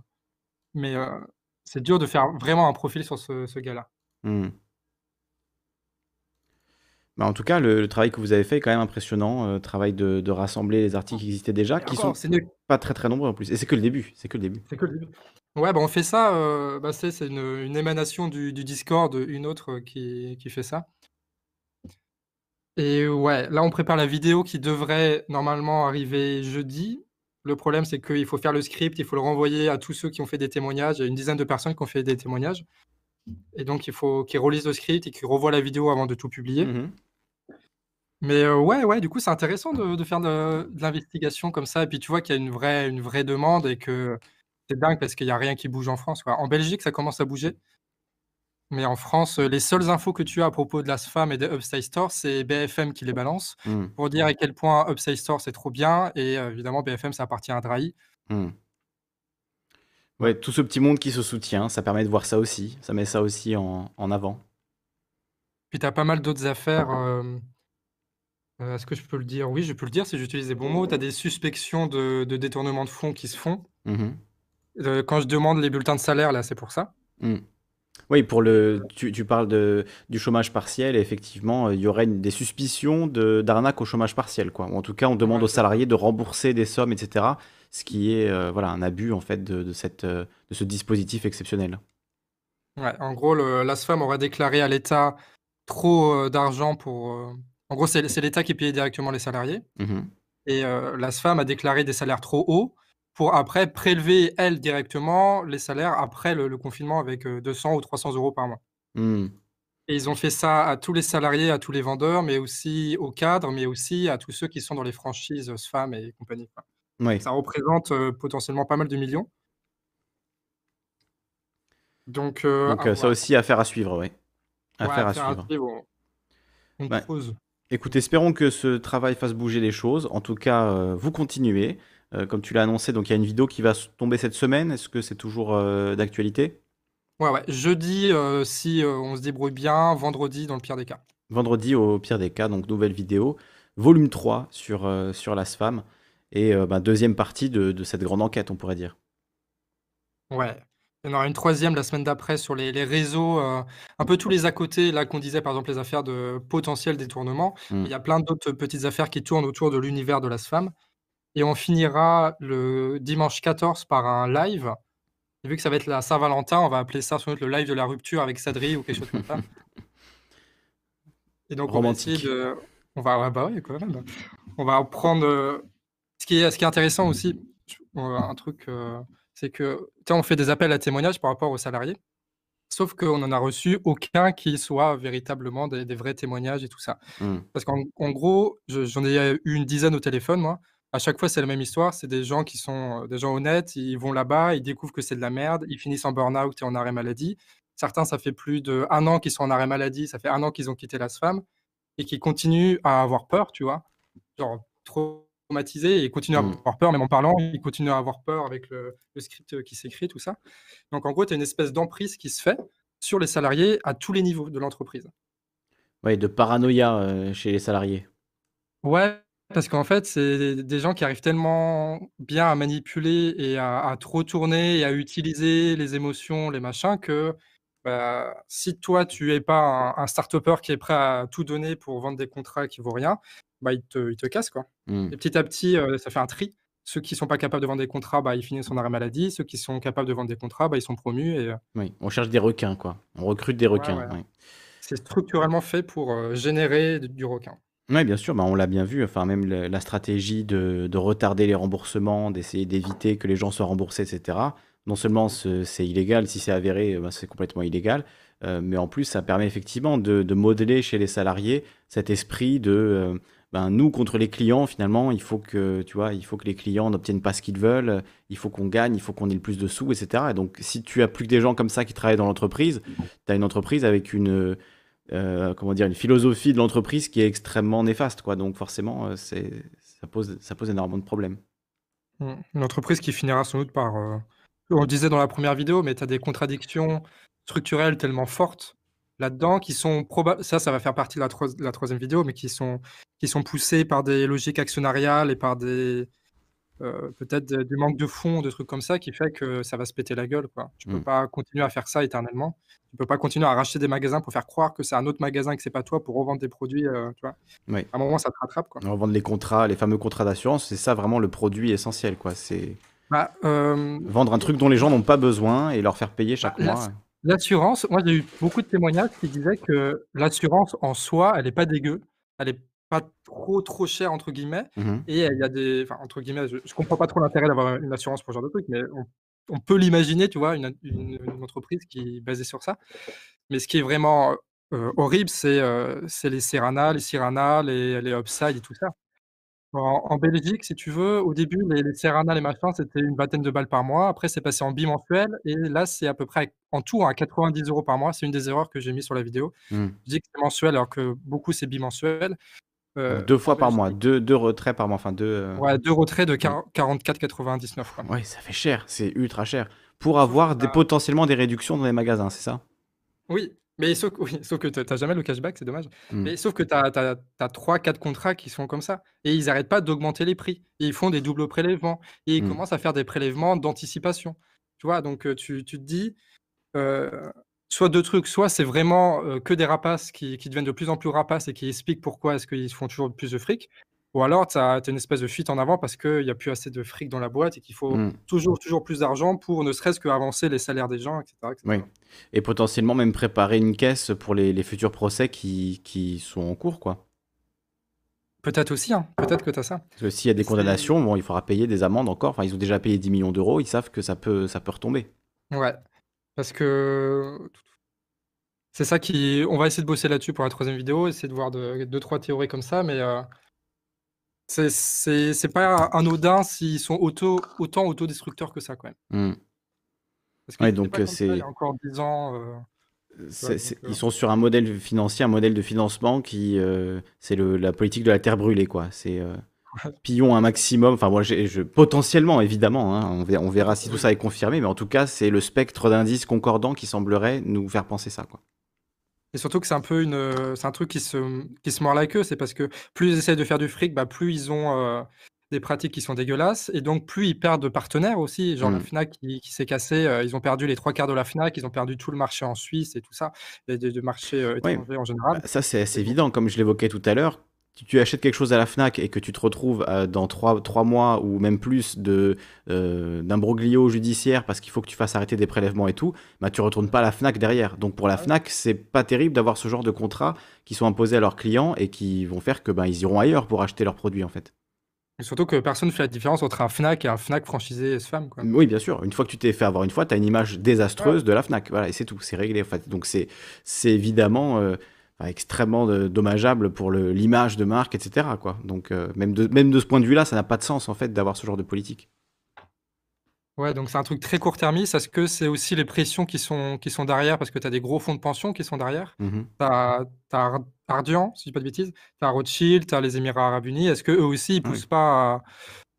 mais euh, c'est dur de faire vraiment un profil sur ce, ce gars-là. Ben, en tout cas, le, le travail que vous avez fait est quand même impressionnant, euh, travail de, de rassembler les articles qui existaient déjà, Et qui encore, sont pas très très nombreux en plus. Et c'est que le début, c'est que le début. C'est que le début. Ouais, bah on fait ça, euh, bah c'est une, une émanation du, du Discord, une autre qui, qui fait ça. Et ouais, là on prépare la vidéo qui devrait normalement arriver jeudi. Le problème c'est qu'il faut faire le script, il faut le renvoyer à tous ceux qui ont fait des témoignages. Il y a une dizaine de personnes qui ont fait des témoignages. Et donc il faut qu'ils relisent le script et qu'ils revoient la vidéo avant de tout publier. Mhm. Mais euh, ouais, ouais, du coup, c'est intéressant de, de faire de, de l'investigation comme ça. Et puis tu vois qu'il y a une vraie, une vraie demande et que c'est dingue parce qu'il n'y a rien qui bouge en France. quoi. En Belgique, ça commence à bouger. Mais en France, euh, les seules infos que tu as à propos de la SFAM et des Upside Store, c'est BFM qui les balance Hmm. pour dire à quel point Upside Store c'est trop bien. Et euh, évidemment, BFM, ça appartient à Drahi. Ouais, tout ce petit monde qui se soutient, ça permet de voir ça aussi, ça met ça aussi en, en avant. Puis tu as pas mal d'autres affaires. euh, euh, Est-ce que je peux le dire? Oui, je peux le dire si j'utilise les bons mots. Tu as des suspections de, de détournement de fonds qui se font. Quand je demande les bulletins de salaire, là, c'est pour ça. Oui, pour le, tu, tu parles de, du chômage partiel, et effectivement, euh, il y aurait des suspicions de, d'arnaque au chômage partiel, quoi. En tout cas, on demande aux salariés de rembourser des sommes, etc. Ce qui est, euh, voilà, un abus, en fait, de, de cette, euh, de ce dispositif exceptionnel. Ouais, en gros, l'ASFAM aurait déclaré à l'État trop, d'argent pour, en gros, c'est l'État qui payait directement les salariés Mhm. et l'ASFAM a déclaré des salaires trop hauts pour après prélever, elle, directement les salaires après le le confinement avec, heu, 200 ou 300 euros par mois Hmm. et ils ont fait ça à tous les salariés, à tous les vendeurs, mais aussi aux cadres, mais aussi à tous ceux qui sont dans les franchises, SFAM et compagnie. Oui. Ça représente, heu, potentiellement pas mal de millions donc euh, ça aussi, affaire à suivre, oui. Ouais, Affaire à affaire à suivre. suivre, on on Ouais. creuse. Écoute, espérons que ce travail fasse bouger les choses. En tout cas, euh, vous continuez. Euh, comme tu l'as annoncé, donc il y a une vidéo qui va tomber cette semaine. Est-ce que c'est toujours euh, d'actualité? Ouais, ouais. Jeudi, heu, si, on se débrouille bien, vendredi dans le pire des cas. Vendredi, au pire des cas, donc nouvelle vidéo. Volume 3 sur, euh, sur l'ASFAM. Et euh, bah, deuxième partie de, de cette grande enquête, on pourrait dire. Ouais. Il y en aura une troisième la semaine d'après sur les les réseaux, un peu tous les à côté, là, qu'on disait, par exemple, les affaires de potentiel détournement. Mm. Il y a plein d'autres petites affaires qui tournent autour de l'univers de l'ASFAM et on finira le dimanche 14 par un live et vu que ça va être la Saint-Valentin, on va appeler ça sans doute le live de la rupture avec Sadri ou quelque chose comme ça et donc on va essayer Romantique. de on va ouais, bah, ouais, quand même. On va prendre, heu ce qui est ce qui est intéressant aussi, heu, un truc, heu, c'est que, on fait des appels à témoignages par rapport aux salariés, sauf qu'on en a reçu aucun qui soit véritablement des des vrais témoignages et tout ça. Mm. Parce qu'en en gros, je j'en ai eu une dizaine au téléphone, moi. À chaque fois, c'est la même histoire. C'est des gens qui sont, des gens honnêtes. Ils vont là-bas, ils découvrent que c'est de la merde, ils finissent en burn-out et en arrêt maladie. Certains, ça fait plus d'1 an qu'ils sont en arrêt maladie, ça fait 1 an qu'ils ont quitté la SFAM et qui continuent à avoir peur, tu vois? Genre traumatisés et ils continuent à Mm. avoir peur, même en parlant, ils continuent à avoir peur avec le le script, heu, qui s'écrit, tout ça. Donc en gros, tu as une espèce d'emprise qui se fait sur les salariés à tous les niveaux de l'entreprise. Ouais, de paranoïa euh, chez les salariés. Ouais, parce qu'en fait, c'est des gens qui arrivent tellement bien à manipuler et à à trop tourner et à utiliser les émotions, les machins que, bah, si toi tu es pas un un start-upper qui est prêt à tout donner pour vendre des contrats qui vaut rien, bah, ils te ils te cassent, quoi Mm. et petit à petit, heu, ça fait un tri. Ceux qui sont pas capables de vendre des contrats, bah, ils finissent en arrêt maladie. Ceux qui sont capables de vendre des contrats, bah, ils sont promus et heu, Oui, on cherche des requins, quoi. On recrute des requins. ouais, ouais. c'est structurellement fait pour, heu, générer du requin. Oui, bien sûr, bah, on l'a bien vu, enfin même la stratégie de, de retarder les remboursements, d'essayer d'éviter que les gens soient remboursés, etc. Non seulement ce- c'est illégal, si c'est avéré, euh, bah, c'est complètement illégal, euh, mais en plus ça permet effectivement de, de modeler chez les salariés cet esprit de euh, ben, nous contre les clients, finalement, il faut que, tu vois, il faut que les clients n'obtiennent pas ce qu'ils veulent, il faut qu'on gagne, il faut qu'on ait le plus de sous, etc. Et donc si tu as plus que des gens comme ça qui travaillent dans l'entreprise, tu as une entreprise avec une euh, comment dire, une philosophie de l'entreprise qui est extrêmement néfaste, quoi. Donc forcément, euh, c'est, ça pose, ça pose énormément de problèmes. Mmh. Une entreprise qui finira sans doute par, heu, on le disait dans la première vidéo, mais tu as des contradictions structurelles tellement fortes là-dedans qui sont proba ça, ça va faire partie de la la 3 vidéo, mais qui sont qui sont poussées par des logiques actionnariales et par des, heu, peut-être du manque de fonds, de trucs comme ça qui fait que ça va se péter la gueule, quoi. Tu peux Mm. pas continuer à faire ça éternellement. Tu peux pas continuer à racheter des magasins pour faire croire que c'est un autre magasin et que c'est pas toi pour revendre des produits, heu, tu vois? Oui. À un moment, ça te rattrape, quoi. On va vendre les contrats, les fameux contrats d'assurance, c'est ça vraiment le produit essentiel, quoi. C'est Bah, hem vendre un truc dont les gens n'ont pas besoin et leur faire payer Bah, chaque l'ass mois. l'assurance, moi j'ai eu beaucoup de témoignages qui disaient que l'assurance en soi, elle est pas dégueu, elle est pas trop, trop «chère» entre guillemets Mhm. et il y a des enfin entre guillemets, je je comprends pas trop l'intérêt d'avoir une assurance pour ce genre de truc, mais on on peut l'imaginer, tu vois? Une une une entreprise qui est basée sur ça. Mais ce qui est vraiment, horrible, c'est, les Serana, les Sirana, les les Upside et tout ça. En en Belgique, si tu veux, au début, les les Serana, les machins, c'était une vingtaine de balles par mois. Après, c'est passé en bimensuel et là, c'est à peu près en tout à 90 € par mois. C'est une des erreurs que j'ai mis sur la vidéo. Mm. Je dis que c'est mensuel alors que beaucoup, c'est bimensuel. Heu, deux fois par mois, deux, deux retraits par mois, enfin deux. euh, ouais, 2 retraits de ouais. quar 44,99 quoi. Ouais, ça fait cher, c'est ultra cher. Pour avoir des, as potentiellement des réductions dans les magasins, c'est ça? oui, mais sauf oui, sauf que tu as jamais le cashback, c'est dommage. Mm. Mais sauf que tu as as 3-4 contrats qui sont comme ça et ils arrêtent pas d'augmenter les prix. Et ils font des doubles prélèvements et ils Mm. commencent à faire des prélèvements d'anticipation. Tu vois? Donc heu, tu tu te dis, soit deux trucs, soit c'est vraiment euh, que des rapaces qui, qui deviennent de plus en plus rapaces et qui expliquent pourquoi est-ce qu'ils font toujours plus de fric, ou alors tu as, une espèce de fuite en avant parce qu'il n'y a plus assez de fric dans la boîte et qu'il faut Mm. toujours, toujours plus d'argent pour ne serait-ce qu'avancer les salaires des gens, etc. etc. Oui. Et potentiellement même préparer une caisse pour les, les futurs procès qui, qui sont en cours, quoi. Peut-être aussi, hein, peut-être que tu as ça. Parce que s'il y a des condamnations, bon, il faudra payer des amendes encore. Enfin, ils ont déjà payé 10 millions d'euros, ils savent que ça peut, ça peut retomber. Ouais, parce que c'est ça qui... On va essayer de bosser là-dessus pour la troisième vidéo, essayer de voir de- deux, trois théories comme ça, mais euh, c'est- pas anodin s'ils sont auto, autant autodestructeurs que ça, quand même. Mm. Parce qu'ils Ouais, donc, euh, c'est- il y a encore 10 ans. euh, Ouais, donc, euh, ils sont sur un modèle financier, un modèle de financement qui, euh, c'est le- la politique de la terre brûlée, quoi. C'est pillons un maximum. Enfin, moi, je, potentiellement, évidemment, hein, on, verra, on verra si tout ça est confirmé, mais en tout cas, c'est le spectre d'indices concordants qui semblerait nous faire penser ça, quoi. Et surtout que c'est un peu une, c'est un truc qui se, qui se mord la queue, c'est parce que plus ils essayent de faire du fric, bah, plus ils ont euh, des pratiques qui sont dégueulasses, et donc plus ils perdent de partenaires aussi. Genre la Mm. Fnac qui, qui s'est cassée, euh, ils ont perdu les trois quarts de la Fnac, ils ont perdu tout le marché en Suisse et tout ça, et de, de marché euh, Ouais. étranger en général. Bah, ça, c'est assez évident, comme je l'évoquais tout à l'heure. Tu achètes quelque chose à la Fnac et que tu te retrouves euh, dans trois, trois mois ou même plus de euh, d'imbroglio judiciaire parce qu'il faut que tu fasses arrêter des prélèvements et tout, bah tu retournes pas à la Fnac derrière. Donc pour la Fnac, c'est pas terrible d'avoir ce genre de contrats qui sont imposés à leurs clients et qui vont faire que ben ils iront ailleurs pour acheter leurs produits en fait. Et surtout que personne ne fait la différence entre un Fnac et un Fnac franchisé S-Femme. Quoi. Oui, bien sûr. Une fois que tu t'es fait avoir une fois, tu as une image désastreuse de la Fnac. Voilà, et c'est tout. C'est réglé. En fait. Donc c'est évidemment euh, extrêmement euh, dommageable pour l'image de marque, etc. Quoi. Donc euh, même, de, même de ce point de vue-là, ça n'a pas de sens en fait d'avoir ce genre de politique. Ouais, donc c'est un truc très court-termiste. Est-ce que c'est aussi les pressions qui sont, qui sont derrière? Parce que tu as des gros fonds de pension qui sont derrière Mhm. T'as as Ardian, si je dis pas de bêtises, t'as Rothschild, t'as les Émirats Arabes Unis. Est-ce que eux aussi ils Oui. poussent pas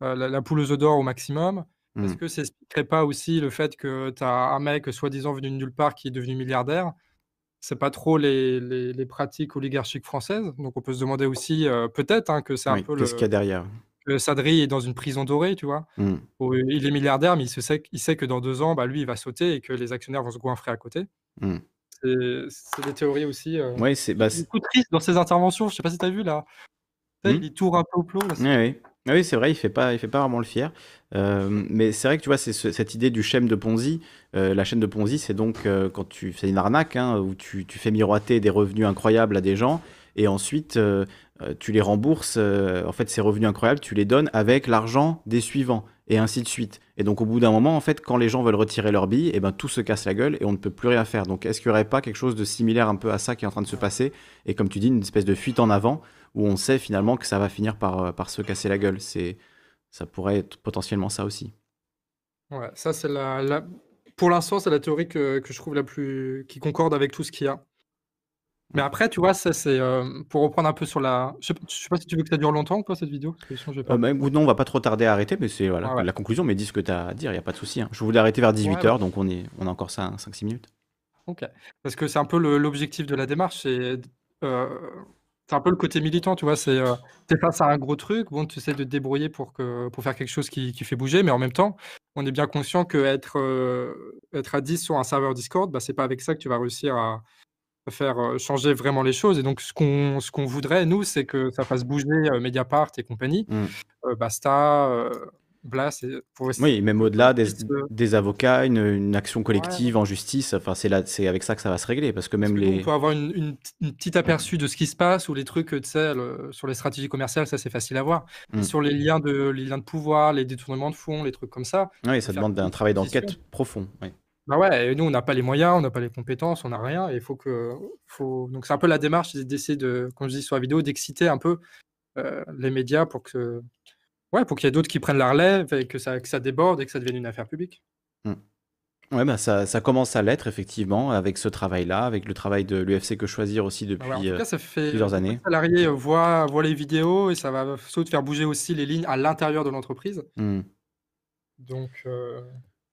euh, la, la poule aux œufs d'or au maximum? Est-ce Mm. que ça expliquerait pas aussi le fait que t'as un mec soi-disant venu de nulle part qui est devenu milliardaire? C'est pas trop les, les, les pratiques oligarchiques françaises. Donc on peut se demander aussi euh, peut-être hein, que c'est un peu Qu'est-ce qu'il y a le derrière que Sadri est dans une prison dorée, tu vois. Mm. où il est milliardaire, mais il, se sait, il sait que dans deux ans, bah, lui, il va sauter et que les actionnaires vont se goinfrer à côté. Mm. C'est des théories aussi. euh, Ouais, c'est bah, triste dans ses interventions. Je sais pas si tu as vu là. Hmm. Il tourne un peu au plomb. là. Ah oui, c'est vrai, il fait pas, il fait pas vraiment le fier. Euh, mais c'est vrai que tu vois, c'est ce- cette idée du schème de Ponzi. Euh, la chaîne de Ponzi, c'est donc euh, quand tu fais une arnaque, hein, où tu, tu fais miroiter des revenus incroyables à des gens, et ensuite tu les rembourses. en fait, ces revenus incroyables, tu les donnes avec l'argent des suivants, et ainsi de suite. Et donc, au bout d'un moment, en fait, quand les gens veulent retirer leur bille, et ben tout se casse la gueule et on ne peut plus rien faire. Donc, est-ce qu'il n'y aurait pas quelque chose de similaire un peu à ça qui est en train de se passer? Et comme tu dis, une espèce de fuite en avant où on sait finalement que ça va finir par, euh, par se casser la gueule. C'est, ça pourrait être potentiellement ça aussi. Ouais, ça, c'est la, la- Pour l'instant, c'est la théorie que, que je trouve la plus. qui concorde avec tout ce qu'il y a. Mais après, tu vois, ça, c'est. euh, pour reprendre un peu sur la. Je sais, pas- je sais pas si tu veux que ça dure longtemps ou pas cette vidéo parce que sinon, je vais pas. Euh, bah, non, on va pas trop tarder à arrêter, mais c'est voilà, Ah ouais. la conclusion. Mais dis ce que tu as à dire, il n'y a pas de souci. hein. Je voulais arrêter vers 18h, Ouais, donc on, est, on a encore ça 5-6 minutes. Ok. Parce que c'est un peu l'objectif de la démarche, c'est euh, c'est un peu le côté militant, tu vois. C'est euh, t'es face à un gros truc, bon, tu essaies de te débrouiller pour que pour faire quelque chose qui, qui fait bouger, mais en même temps, on est bien conscient que être euh, être à 10 sur un serveur Discord, bah, c'est pas avec ça que tu vas réussir à, faire euh, changer vraiment les choses. Et donc, ce qu'on ce qu'on voudrait, nous, c'est que ça fasse bouger euh, Mediapart et compagnie, Mm. euh, Basta, pour essayer Oui, même au-delà des, avocats, une, une action collective en justice, enfin, c'est avec ça que ça va se régler. Parce que même Parce que nous, les. on peut avoir une, une, une petite aperçu de ce qui se passe ou les trucs, tu sais, le- sur les stratégies commerciales, ça c'est facile à voir. Mais Mm. sur les liens, de, les liens de pouvoir, les détournements de fonds, les trucs comme ça, Oui, ça demande un travail d'enquête profond. ouais. bah ouais, et nous on n'a pas les moyens, on n'a pas les compétences, on n'a rien, et il faut que. Faut... Donc c'est un peu la démarche d'essayer de, comme je dis sur la vidéo, d'exciter un peu euh, les médias pour que. Ouais, pour qu'il y ait d'autres qui prennent la relève et que ça, que ça déborde et que ça devienne une affaire publique. Ouais, bah ça, ça commence à l'être, effectivement, avec ce travail-là, avec le travail de l'UFC Que Choisir aussi Bah ouais, en depuis. tout euh, cas, ça fait plusieurs années. salariés euh, voient, voient les vidéos et ça va surtout faire bouger aussi les lignes à l'intérieur de l'entreprise. hmm. Donc, euh,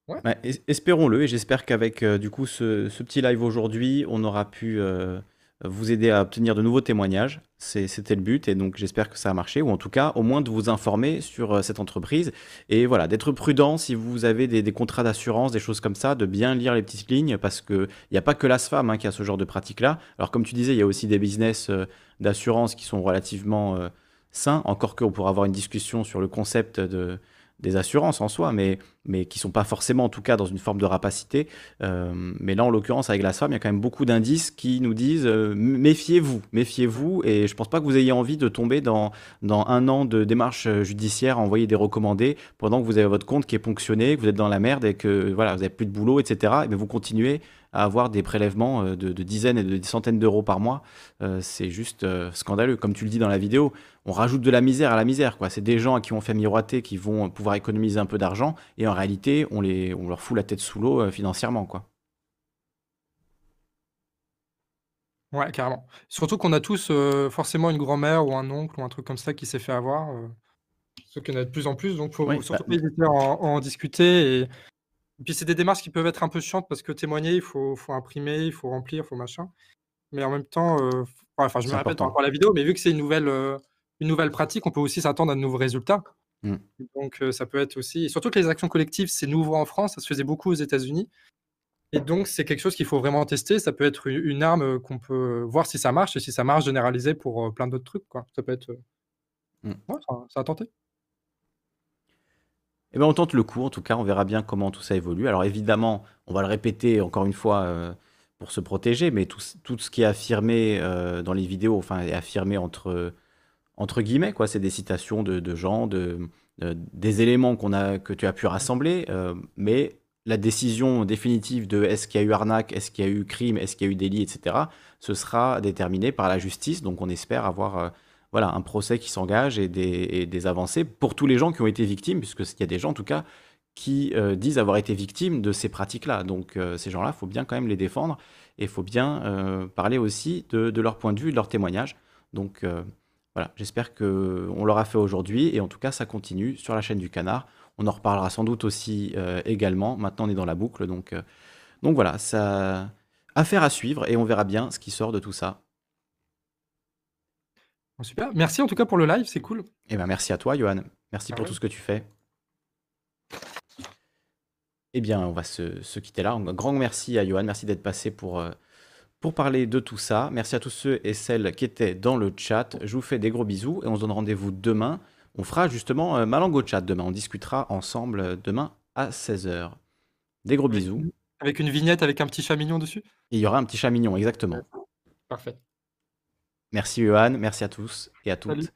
ouais. Espérons-le, et j'espère qu'avec euh, du coup ce, ce petit live aujourd'hui, on aura pu euh, vous aider à obtenir de nouveaux témoignages. C'était le but et donc j'espère que ça a marché ou en tout cas au moins de vous informer sur euh, cette entreprise et voilà d'être prudent si vous avez des, contrats d'assurance, des choses comme ça, de bien lire les petites lignes parce qu'il n'y a pas que l'ASFAM hein, qui a ce genre de pratique-là. Alors comme tu disais, il y a aussi des business euh, d'assurance qui sont relativement euh, sains, encore qu'on pourra avoir une discussion sur le concept de, des assurances en soi, mais, mais qui sont pas forcément en tout cas dans une forme de rapacité. Euh, mais là, en l'occurrence, avec la SFAM, il y a quand même beaucoup d'indices qui nous disent euh, méfiez-vous, méfiez-vous, et je pense pas que vous ayez envie de tomber dans, dans un an de démarche judiciaire à envoyer des recommandés pendant que vous avez votre compte qui est ponctionné, que vous êtes dans la merde et que voilà, vous avez plus de boulot, etc. Et bien vous continuez à avoir des prélèvements euh, de, dizaines et de centaines d'euros par mois. Euh, c'est juste euh, scandaleux. Comme tu le dis dans la vidéo, on rajoute de la misère à la misère. C'est des gens à qui on fait miroiter qui vont pouvoir économiser un peu d'argent et en réalité, on, les, on leur fout la tête sous l'eau financièrement. Quoi. Ouais, carrément. Surtout qu'on a tous forcément une grand-mère ou un oncle ou un truc comme ça qui s'est fait avoir. Sauf qu'il y en a de plus en plus, donc il faut surtout bah, pas hésiter à en, discuter. Et et puis c'est des démarches qui peuvent être un peu chiantes parce que témoigner, il faut, faut imprimer, il faut remplir, il faut machin. Mais en même temps, euh, enfin, je me répète encore la vidéo, mais vu que c'est une nouvelle, euh, une nouvelle pratique, on peut aussi s'attendre à de nouveaux résultats. Mmh. Donc euh, ça peut être aussi, surtout que les actions collectives, c'est nouveau en France, ça se faisait beaucoup aux États-Unis. Et donc c'est quelque chose qu'il faut vraiment tester. Ça peut être une, arme qu'on peut voir si ça marche et si ça marche, généraliser pour plein d'autres trucs. Quoi. Ça peut être, mmh. ouais, ça, ça a tenté. Eh ben, on tente le coup, en tout cas, on verra bien comment tout ça évolue. Alors évidemment, on va le répéter encore une fois euh, pour se protéger, mais tout, ce qui est affirmé euh, dans les vidéos, enfin, est affirmé entre, entre guillemets, quoi. C'est des citations de, gens, de, des éléments qu'on a, que tu as pu rassembler, euh, mais la décision définitive de est-ce qu'il y a eu arnaque, est-ce qu'il y a eu crime, est-ce qu'il y a eu délit, etc., ce sera déterminé par la justice. Donc on espère avoir voilà, un procès qui s'engage et des, avancées pour tous les gens qui ont été victimes, puisqu'il y a des gens en tout cas qui euh, disent avoir été victimes de ces pratiques-là. Donc euh, ces gens-là, il faut bien quand même les défendre et il faut bien euh, parler aussi de, leur point de vue, de leur témoignage. Donc voilà, j'espère qu'on l'aura fait aujourd'hui et en tout cas ça continue sur la chaîne du canard. On en reparlera sans doute aussi également. Maintenant on est dans la boucle, donc, donc voilà, ça affaire à suivre et on verra bien ce qui sort de tout ça Super. Merci en tout cas pour le live, c'est cool. Eh ben, merci à toi, Johan. Merci pour tout ce que tu fais. Eh bien, on va se, quitter là. Un grand merci à Johan. Merci d'être passé pour, euh, pour parler de tout ça. Merci à tous ceux et celles qui étaient dans le chat. Je vous fais des gros bisous et on se donne rendez-vous demain. On fera justement euh, ma langue au chat demain. On discutera ensemble demain à 16h. Des gros bisous. Avec une vignette avec un petit chat mignon dessus? Il y aura un petit chat mignon, exactement. Parfait. Merci Johan, merci à tous et à toutes.